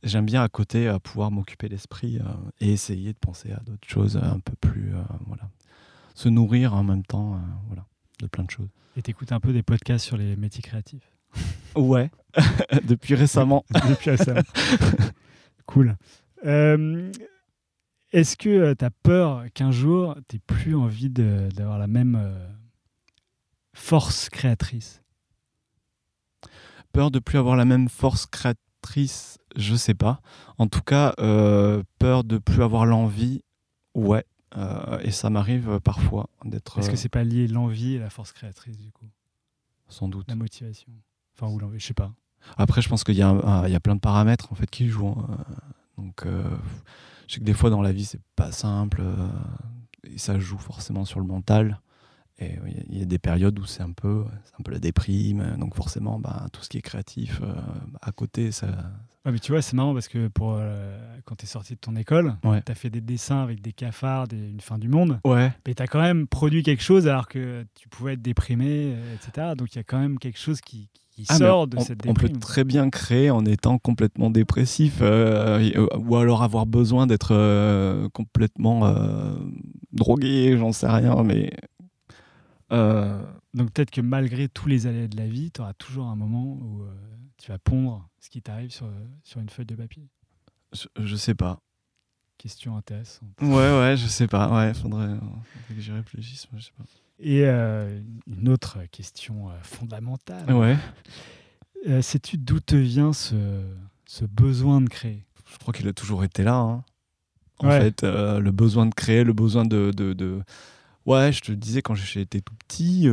[SPEAKER 4] j'aime bien à côté pouvoir m'occuper l'esprit et essayer de penser à d'autres choses un peu plus, voilà, se nourrir en même temps, voilà de plein de choses.
[SPEAKER 3] Et t'écoutes un peu des podcasts sur les métiers créatifs?
[SPEAKER 4] Ouais, [LAUGHS] depuis récemment. [LAUGHS]
[SPEAKER 3] depuis récemment. cool. Euh, est-ce que euh, tu as peur qu'un jour, tu n'aies plus envie d'avoir la même euh, force créatrice?
[SPEAKER 4] Peur de plus avoir la même force créatrice, je sais pas. En tout cas, peur de plus avoir l'envie, ouais. Et ça m'arrive parfois d'être.
[SPEAKER 3] Est-ce que c'est pas lié l'envie et la force créatrice du coup?
[SPEAKER 4] Sans doute.
[SPEAKER 3] La motivation. Enfin, ou je sais pas.
[SPEAKER 4] Après, je pense qu'il y, y, a plein de paramètres en fait qui jouent. Hein. Donc, je sais que des fois dans la vie, c'est pas simple. et ça joue forcément sur le mental. Et il y a des périodes où c'est un peu, un peu la déprime. Donc forcément, bah, tout ce qui est créatif à côté, ça,
[SPEAKER 3] Ouais, mais tu vois, c'est marrant parce que pour, euh, quand tu es sorti de ton école, tu as fait des dessins avec des cafards, une fin du monde.
[SPEAKER 4] Ouais.
[SPEAKER 3] Mais tu as quand même produit quelque chose alors que tu pouvais être déprimé, euh, etc. Donc il y a quand même quelque chose qui, ah, sort de cette déprime.
[SPEAKER 4] On peut très bien créer en étant complètement dépressif euh, ou alors avoir besoin d'être complètement drogué, j'en sais rien. Mais.
[SPEAKER 3] Donc peut-être que malgré tous les aléas de la vie, tu auras toujours un moment où tu vas pondre ce qui t'arrive sur, sur une feuille de papier
[SPEAKER 4] je, sais pas.
[SPEAKER 3] Question intéressante.
[SPEAKER 4] Ouais, ouais, je sais pas. Ouais, faudrait, que j'y réfléchisse. je sais pas.
[SPEAKER 3] Et euh, une autre question euh, fondamentale.
[SPEAKER 4] Ouais.
[SPEAKER 3] Euh, sais-tu d'où te vient ce, ce, besoin de créer?
[SPEAKER 4] Je crois qu'il a toujours été là. Hein. En fait, le besoin de créer, le besoin de, de, de... Ouais, je te disais quand j'étais tout petit,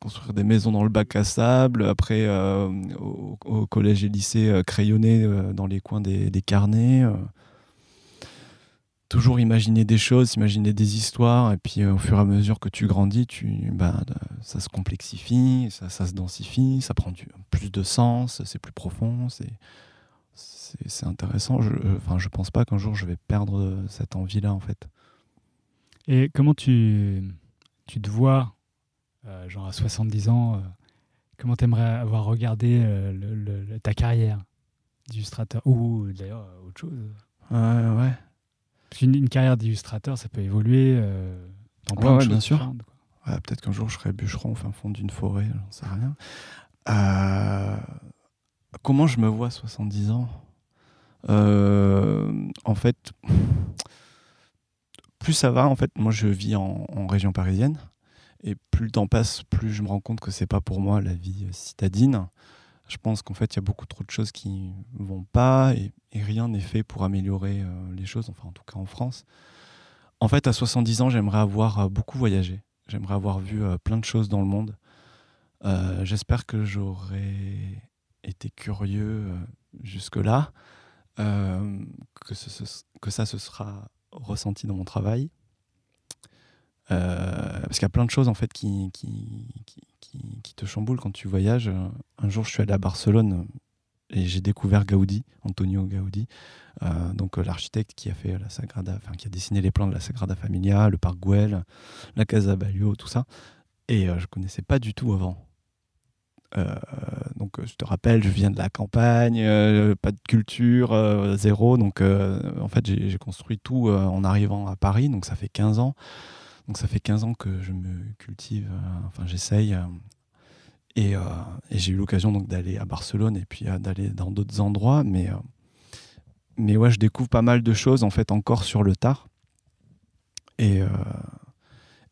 [SPEAKER 4] construire des maisons dans le bac à sable, après euh, au, collège et lycée crayonner dans les coins des, carnets. Toujours imaginer des choses, imaginer des histoires, et puis au fur et à mesure que tu grandis, tu, bah, ça se complexifie, ça, se densifie, ça prend du, plus de sens, c'est plus profond, c'est c'est intéressant. Je, enfin, je pense pas qu'un jour je vais perdre cette envie-là, en fait.
[SPEAKER 3] Et comment tu, tu te vois euh, genre à 70 ans, euh, comment tu aimerais avoir regardé euh, ta carrière d'illustrateur Ou d'ailleurs autre chose?
[SPEAKER 4] Ouais, ouais.
[SPEAKER 3] Parce qu'une carrière d'illustrateur, ça peut évoluer
[SPEAKER 4] dans plein de bien sûr. Peut-être qu'un jour je serai bûcheron au fin fond d'une forêt, j'en sais rien. comment je me vois à 70 ans? En fait, plus ça va, en fait, moi je vis en région parisienne. Et plus le temps passe, plus je me rends compte que c'est pas pour moi la vie euh, citadine. Je pense qu'en fait, il y a beaucoup trop de choses qui vont pas et, rien n'est fait pour améliorer euh, les choses, enfin en tout cas en France. En fait, à 70 ans, j'aimerais avoir euh, beaucoup voyagé. J'aimerais avoir vu plein de choses dans le monde. J'espère que j'aurais été curieux jusque-là, que, ça se sera ressenti dans mon travail. parce qu'il y a plein de choses en fait qui, qui, te chamboulent quand tu voyages. Un jour, je suis allé à Barcelone et j'ai découvert Gaudi, Antonio Gaudi, euh, donc euh, l'architecte qui a fait la Sagrada, enfin qui a dessiné les plans de la Sagrada Familia, le parc Güell, la Casa Balio, tout ça. Et euh, je connaissais pas du tout avant. donc je te rappelle, je viens de la campagne, pas de culture, zéro. Donc en fait j'ai construit tout en arrivant à Paris, donc ça fait 15 ans. Donc ça fait 15 ans que je me cultive, enfin j'essaye et, et j'ai eu l'occasion d'aller à Barcelone et puis d'aller dans d'autres endroits, mais mais ouais, je découvre pas mal de choses en fait encore sur le tard. Et, euh,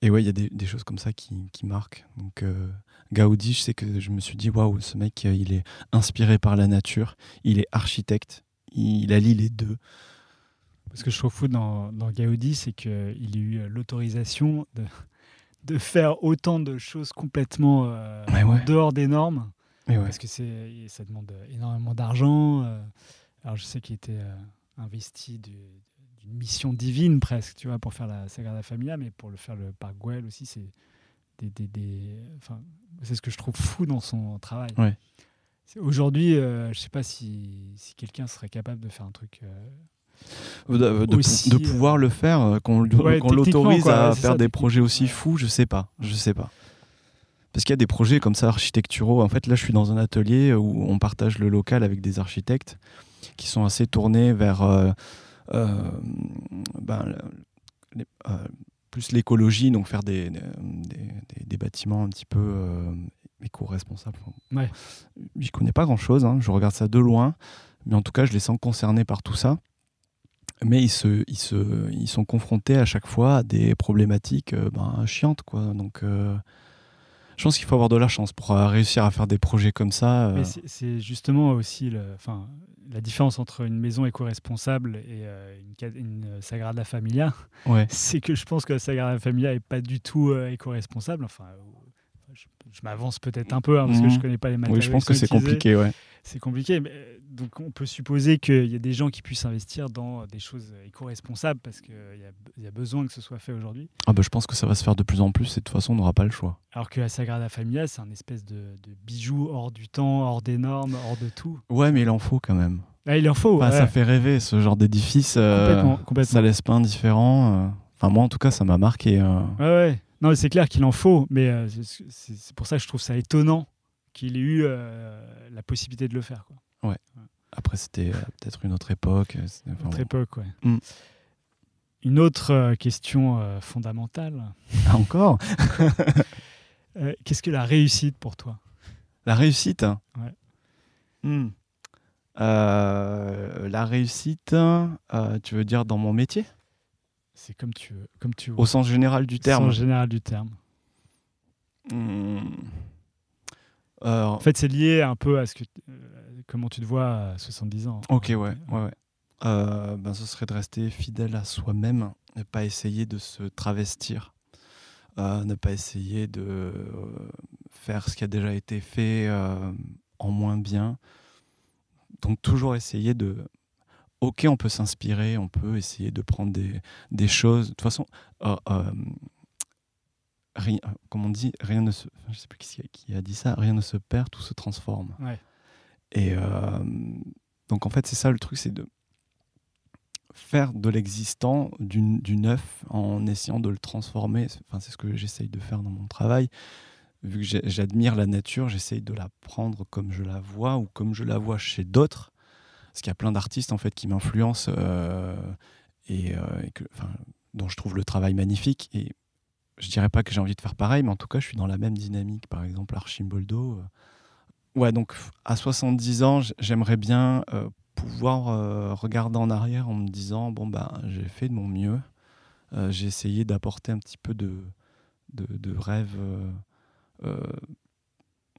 [SPEAKER 4] et ouais, il y a des, choses comme ça qui, qui marquent. Donc euh, Gaudi, je sais que je me suis dit, waouh, ce mec, euh, il est inspiré par la nature, il est architecte, il, allie les deux.
[SPEAKER 3] Ce que je trouve fou dans, dans Gaudi, c'est qu'il a eu l'autorisation de, [LAUGHS] de, faire autant de choses complètement en dehors des normes. Parce que ça demande énormément d'argent. Alors je sais qu'il était euh, investi d'une mission divine presque, tu vois, pour faire la Sagrada Familia, mais pour le faire le parc Güell aussi, c'est des, des, enfin, c'est ce que je trouve fou dans son travail.
[SPEAKER 4] Ouais.
[SPEAKER 3] Aujourd'hui, euh, je sais pas si, si quelqu'un serait capable de faire un truc.
[SPEAKER 4] Euh, de, de, pouvoir le faire, qu'on l'autorise à faire des projets aussi fous, je sais pas, je sais pas. Parce qu'il y a des projets comme ça architecturaux. En fait, là, je suis dans un atelier où on partage le local avec des architectes qui sont assez tournés vers euh, euh, ben, euh, plus l'écologie, donc faire des, des, des, bâtiments un petit peu éco-responsables.
[SPEAKER 3] Ouais.
[SPEAKER 4] J'y connais pas grand-chose, hein. je regarde ça de loin, mais en tout cas, je les sens concernés par tout ça. Mais ils, se, ils, se, ils sont confrontés à chaque fois à des problématiques ben, chiantes. Quoi. Donc, je pense qu'il faut avoir de la chance pour réussir à faire des projets comme ça.
[SPEAKER 3] C'est justement aussi le, la différence entre une maison éco-responsable et euh, une, une, Sagrada Familia,
[SPEAKER 4] ouais. [LAUGHS]
[SPEAKER 3] c'est que je pense que la Sagrada Familia n'est pas du tout euh, éco-responsable. Enfin, euh, je, m'avance peut-être un peu hein, parce que je ne mmh. connais pas les matériaux.
[SPEAKER 4] Oui, je pense que c'est compliqué, ouais.
[SPEAKER 3] C'est compliqué. Mais, donc, on peut supposer qu'il y a des gens qui puissent investir dans des choses éco-responsables parce qu'il y, y, a besoin que ce soit fait aujourd'hui.
[SPEAKER 4] Ah bah, je pense que ça va se faire de plus en plus et de toute façon, on n'aura pas le choix.
[SPEAKER 3] Alors que la Sagrada Familia, c'est un espèce de, de, bijou hors du temps, hors des normes, hors de tout.
[SPEAKER 4] Ouais, mais il en faut quand même.
[SPEAKER 3] Ah, il en faut.
[SPEAKER 4] Bah, Ça fait rêver ce genre d'édifice. Euh,
[SPEAKER 3] complètement,
[SPEAKER 4] Ça laisse pas indifférent. Euh. Enfin, moi, en tout cas, ça m'a marqué. Euh.
[SPEAKER 3] Ouais, ouais. Non, c'est clair qu'il en faut, mais c'est pour ça que je trouve ça étonnant qu'il ait eu la possibilité de le faire. Quoi.
[SPEAKER 4] Ouais. Après, c'était peut-être une autre époque.
[SPEAKER 3] Une autre époque, ouais.
[SPEAKER 4] Mm.
[SPEAKER 3] Une autre question fondamentale.
[SPEAKER 4] Ah, encore [LAUGHS] [LAUGHS]
[SPEAKER 3] Qu'est-ce que la réussite pour toi?
[SPEAKER 4] La réussite?
[SPEAKER 3] Ouais.
[SPEAKER 4] Hmm. Euh, la réussite, euh, tu veux dire dans mon métier?
[SPEAKER 3] C'est comme tu veux. Comme tu
[SPEAKER 4] Au sens général du terme.
[SPEAKER 3] Au sens général du terme.
[SPEAKER 4] Hmm.
[SPEAKER 3] Euh, en fait, c'est lié un peu à ce que, comment tu te vois à 70 ans.
[SPEAKER 4] Ok, ouais, ouais, ouais. ben, ce serait de rester fidèle à soi-même, ne pas essayer de se travestir, ne pas essayer de faire ce qui a déjà été fait en moins bien, donc toujours essayer de... Ok, on peut s'inspirer, on peut essayer de prendre des, des choses. De toute façon, euh, euh, rien, comme on dit, rien ne se... Je sais plus qui, qui, a dit ça, rien ne se perd, tout se transforme.
[SPEAKER 3] Ouais.
[SPEAKER 4] Et euh, donc en fait, c'est ça le truc, c'est de faire de l'existant du, du, neuf en essayant de le transformer. Enfin, c'est ce que j'essaye de faire dans mon travail vu que j'admire la nature, j'essaye de la prendre comme je la vois ou comme je la vois chez d'autres. Parce qu'il y a plein d'artistes en fait qui m'influencent euh, et, euh, dont je trouve le travail magnifique. Et je dirais pas que j'ai envie de faire pareil, mais en tout cas, je suis dans la même dynamique. Par exemple, Archimboldo. Euh. Ouais, donc à 70 ans, j'aimerais bien pouvoir regarder en arrière en me disant bon ben j'ai fait de mon mieux. j'ai essayé d'apporter un petit peu de, de, de rêve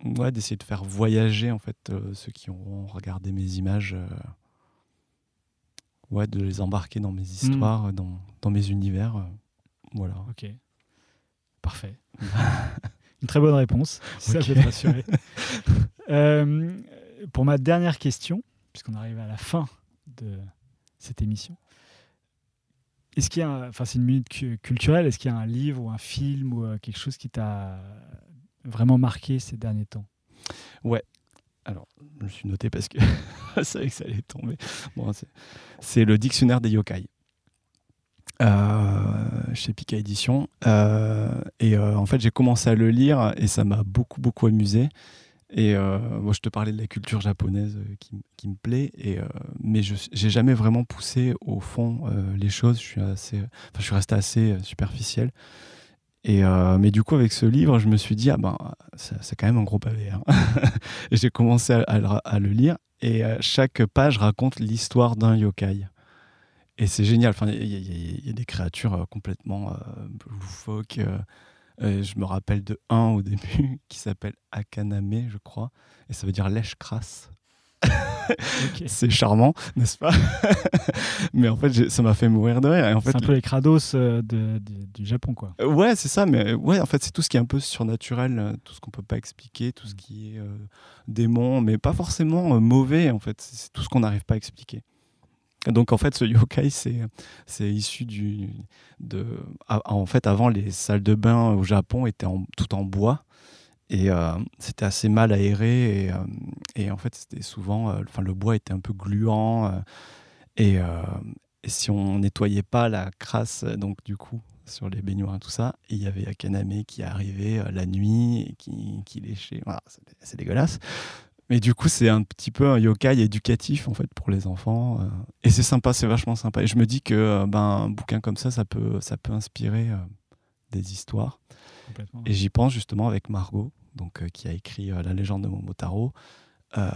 [SPEAKER 4] ouais, d'essayer de faire voyager en fait euh, ceux qui ont regardé mes images euh, ouais, de les embarquer dans mes histoires, hmm. dans, dans, mes univers. voilà.
[SPEAKER 3] Ok. Parfait. [LAUGHS] Une très bonne réponse. Ça, okay. te rassurer. [LAUGHS] euh, pour ma dernière question, puisqu'on arrive à la fin de cette émission, Est-ce qu'il y a, enfin c'est une minute cu- culturelle, est-ce qu'il y a un livre ou un film ou euh, quelque chose qui t'a vraiment marqué ces derniers temps
[SPEAKER 4] Alors, je me suis noté parce que [LAUGHS] je savais que ça allait tomber. Bon, c'est- c'est le dictionnaire des yokai. Euh, chez Pika Édition. Euh, et euh, en fait, j'ai commencé à le lire et ça m'a beaucoup, beaucoup amusé. Et moi, je te parlais de la culture japonaise qui, me plaît, et, mais je n'ai jamais vraiment poussé au fond les choses. Je suis, assez, je suis resté assez superficiel. Euh, mais du coup, avec ce livre, je me suis dit, ah ben, c'est quand même un gros pavé. hein. [LAUGHS] j'ai commencé à, le, lire, et euh, chaque page raconte l'histoire d'un yokai. Et c'est génial. Il y, a- des créatures euh, complètement euh, loufoques. je me rappelle de un au [LAUGHS] début qui s'appelle Akaname, je crois, et ça veut dire lèche crasse. [LAUGHS] [LAUGHS] C'est charmant, n'est-ce pas [LAUGHS] Mais en fait, ça m'a fait mourir de rire. Et en fait,
[SPEAKER 3] C'est un peu les crados euh, de- de- du Japon, quoi.
[SPEAKER 4] euh, Ouais, c'est ça, mais ouais, en fait, c'est tout ce qui est un peu surnaturel, euh, tout ce qu'on peut pas expliquer, tout ce qui est euh, démon, mais pas forcément euh, mauvais, en fait, c'est tout ce qu'on n'arrive pas à expliquer. Donc, en fait, ce yokai, c'est c'est issu du. De, en fait, avant, les salles de bain au Japon étaient en, tout en bois. Et euh, c'était assez mal aéré. Et, euh, et en fait, c'était souvent. euh, Enfin, le bois était un peu gluant. et, et si on nettoyait pas la crasse, donc du coup, sur les baignoires et tout ça, il y avait Akaname qui arrivait la nuit et qui, qui léchait. Voilà, c'est- dégueulasse. Mais du coup, c'est un petit peu un yokai éducatif en fait pour les enfants. et c'est sympa, c'est vachement sympa. Et je me dis que ben, un bouquin comme ça, ça peut, ça peut inspirer des histoires. Et j'y pense justement avec Margot, donc, euh, qui a écrit euh, La légende de Momotaro. Euh,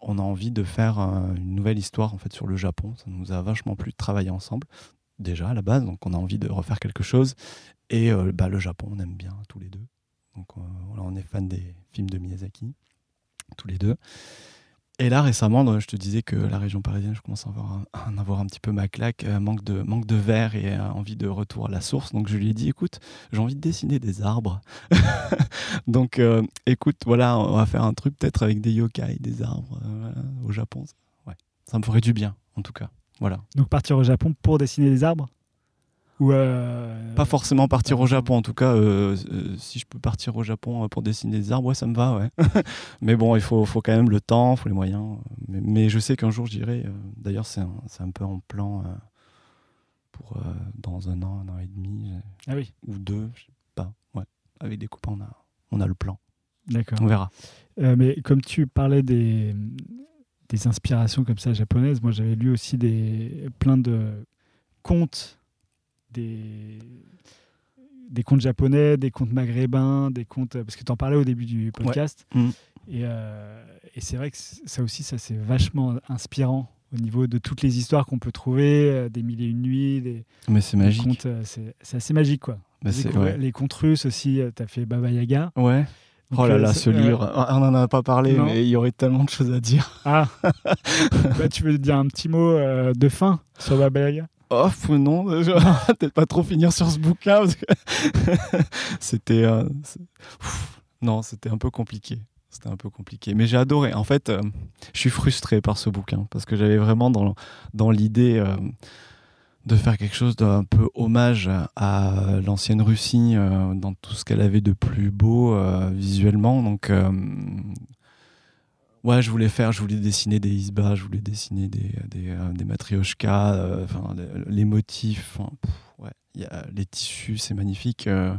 [SPEAKER 4] on a envie de faire une nouvelle histoire en fait sur le Japon. Ça nous a vachement plu de travailler ensemble déjà à la base, donc on a envie de refaire quelque chose. Et bah, le Japon, on aime bien tous les deux. Donc on est fan des films de Miyazaki, tous les deux. Et là, récemment, donc, je te disais que la région parisienne, je commence à avoir [LAUGHS] avoir un petit peu ma claque, euh, manque de, manque verre et euh, envie de retour à la source. Donc je lui ai dit, écoute, j'ai envie de dessiner des arbres. [LAUGHS] donc euh, écoute, voilà, on va faire un truc peut-être avec des yokai, des arbres euh, au Japon. Ça me ferait du bien, en tout cas. Voilà.
[SPEAKER 3] Donc partir au Japon pour dessiner des arbres? Ou euh,
[SPEAKER 4] Pas forcément partir au Japon, en tout cas, euh, euh, si je peux partir au Japon euh, pour dessiner des arbres, ouais, ça me va, ouais. [LAUGHS] mais bon, il faut, faut quand même le temps, il faut les moyens. Mais, mais je sais qu'un jour j'irai. D'ailleurs, c'est un, un peu en plan pour dans un an, un an et demi,
[SPEAKER 3] Ah oui,
[SPEAKER 4] ou deux, je sais pas. Ouais. Avec des copains, on a, on a le plan.
[SPEAKER 3] d'accord.
[SPEAKER 4] On verra.
[SPEAKER 3] Mais comme tu parlais des, des inspirations comme ça japonaises, moi j'avais lu aussi des, plein de contes, des, des contes japonais, des contes maghrébins, des contes. Parce que tu en parlais au début du podcast.
[SPEAKER 4] Mm.
[SPEAKER 3] Et, euh, et c'est vrai que ça aussi, ça c'est vachement inspirant au niveau de toutes les histoires qu'on peut trouver, euh, des mille et une nuits, des,
[SPEAKER 4] Mais c'est magique.
[SPEAKER 3] contes. euh, c'est c'est assez magique quoi.
[SPEAKER 4] Bah, ouais.
[SPEAKER 3] Les contes russes aussi, tu as fait Baba Yaga.
[SPEAKER 4] Ouais.
[SPEAKER 3] Donc,
[SPEAKER 4] Oh là
[SPEAKER 3] euh,
[SPEAKER 4] là, ce
[SPEAKER 3] euh,
[SPEAKER 4] livre, on n'en a pas parlé,
[SPEAKER 3] Non.
[SPEAKER 4] mais il y aurait tellement de choses à dire.
[SPEAKER 3] Ah [LAUGHS] bah, Tu veux dire un petit mot euh, de fin sur Baba Yaga?
[SPEAKER 4] Oh pff, non, [LAUGHS] peut-être pas trop finir sur ce bouquin [LAUGHS] c'était euh, non, c'était un peu compliqué. C'était un peu compliqué, mais j'ai adoré. En fait, euh, je suis frustré par ce bouquin parce que j'avais vraiment dans l'idée euh, de faire quelque chose d'un peu hommage à l'ancienne Russie dans tout ce qu'elle avait de plus beau visuellement. Donc Ouais, je voulais faire, je voulais dessiner des isbas, je voulais dessiner des, des, euh, des euh, enfin, les, les motifs, pff, ouais, y a les tissus, c'est magnifique. euh.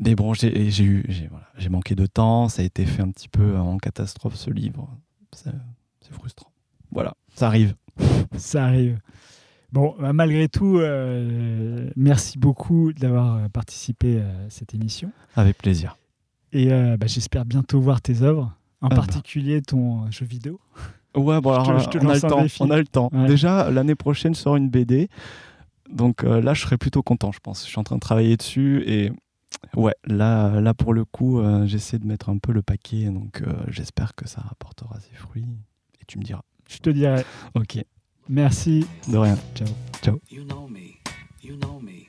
[SPEAKER 4] mais bon, j'ai eu, j'ai voilà, manqué de temps, ça a été fait un petit peu en catastrophe ce livre, c'est frustrant. Voilà, ça arrive. [LAUGHS]
[SPEAKER 3] Ça arrive. Bon, bah, malgré tout, euh, merci beaucoup d'avoir euh, participé à cette émission.
[SPEAKER 4] Avec plaisir.
[SPEAKER 3] Et euh, bah, j'espère bientôt voir tes œuvres, en
[SPEAKER 4] Ah bah.
[SPEAKER 3] particulier ton euh, jeu vidéo.
[SPEAKER 4] Ouais, bon
[SPEAKER 3] Je te-
[SPEAKER 4] alors
[SPEAKER 3] je te
[SPEAKER 4] on a le
[SPEAKER 3] lance un
[SPEAKER 4] temps,
[SPEAKER 3] défi.
[SPEAKER 4] on a le temps.
[SPEAKER 3] Ouais.
[SPEAKER 4] Déjà l'année prochaine sort une BD, donc euh, là je serai plutôt content, je pense. Je suis en train de travailler dessus et ouais, là, là pour le coup, euh, j'essaie de mettre un peu le paquet, donc euh, j'espère que ça rapportera ses fruits. Et tu me diras.
[SPEAKER 3] Je te dirai.
[SPEAKER 4] Ok,
[SPEAKER 3] Merci.
[SPEAKER 4] de rien.
[SPEAKER 3] Ciao.
[SPEAKER 1] You know me. You know me.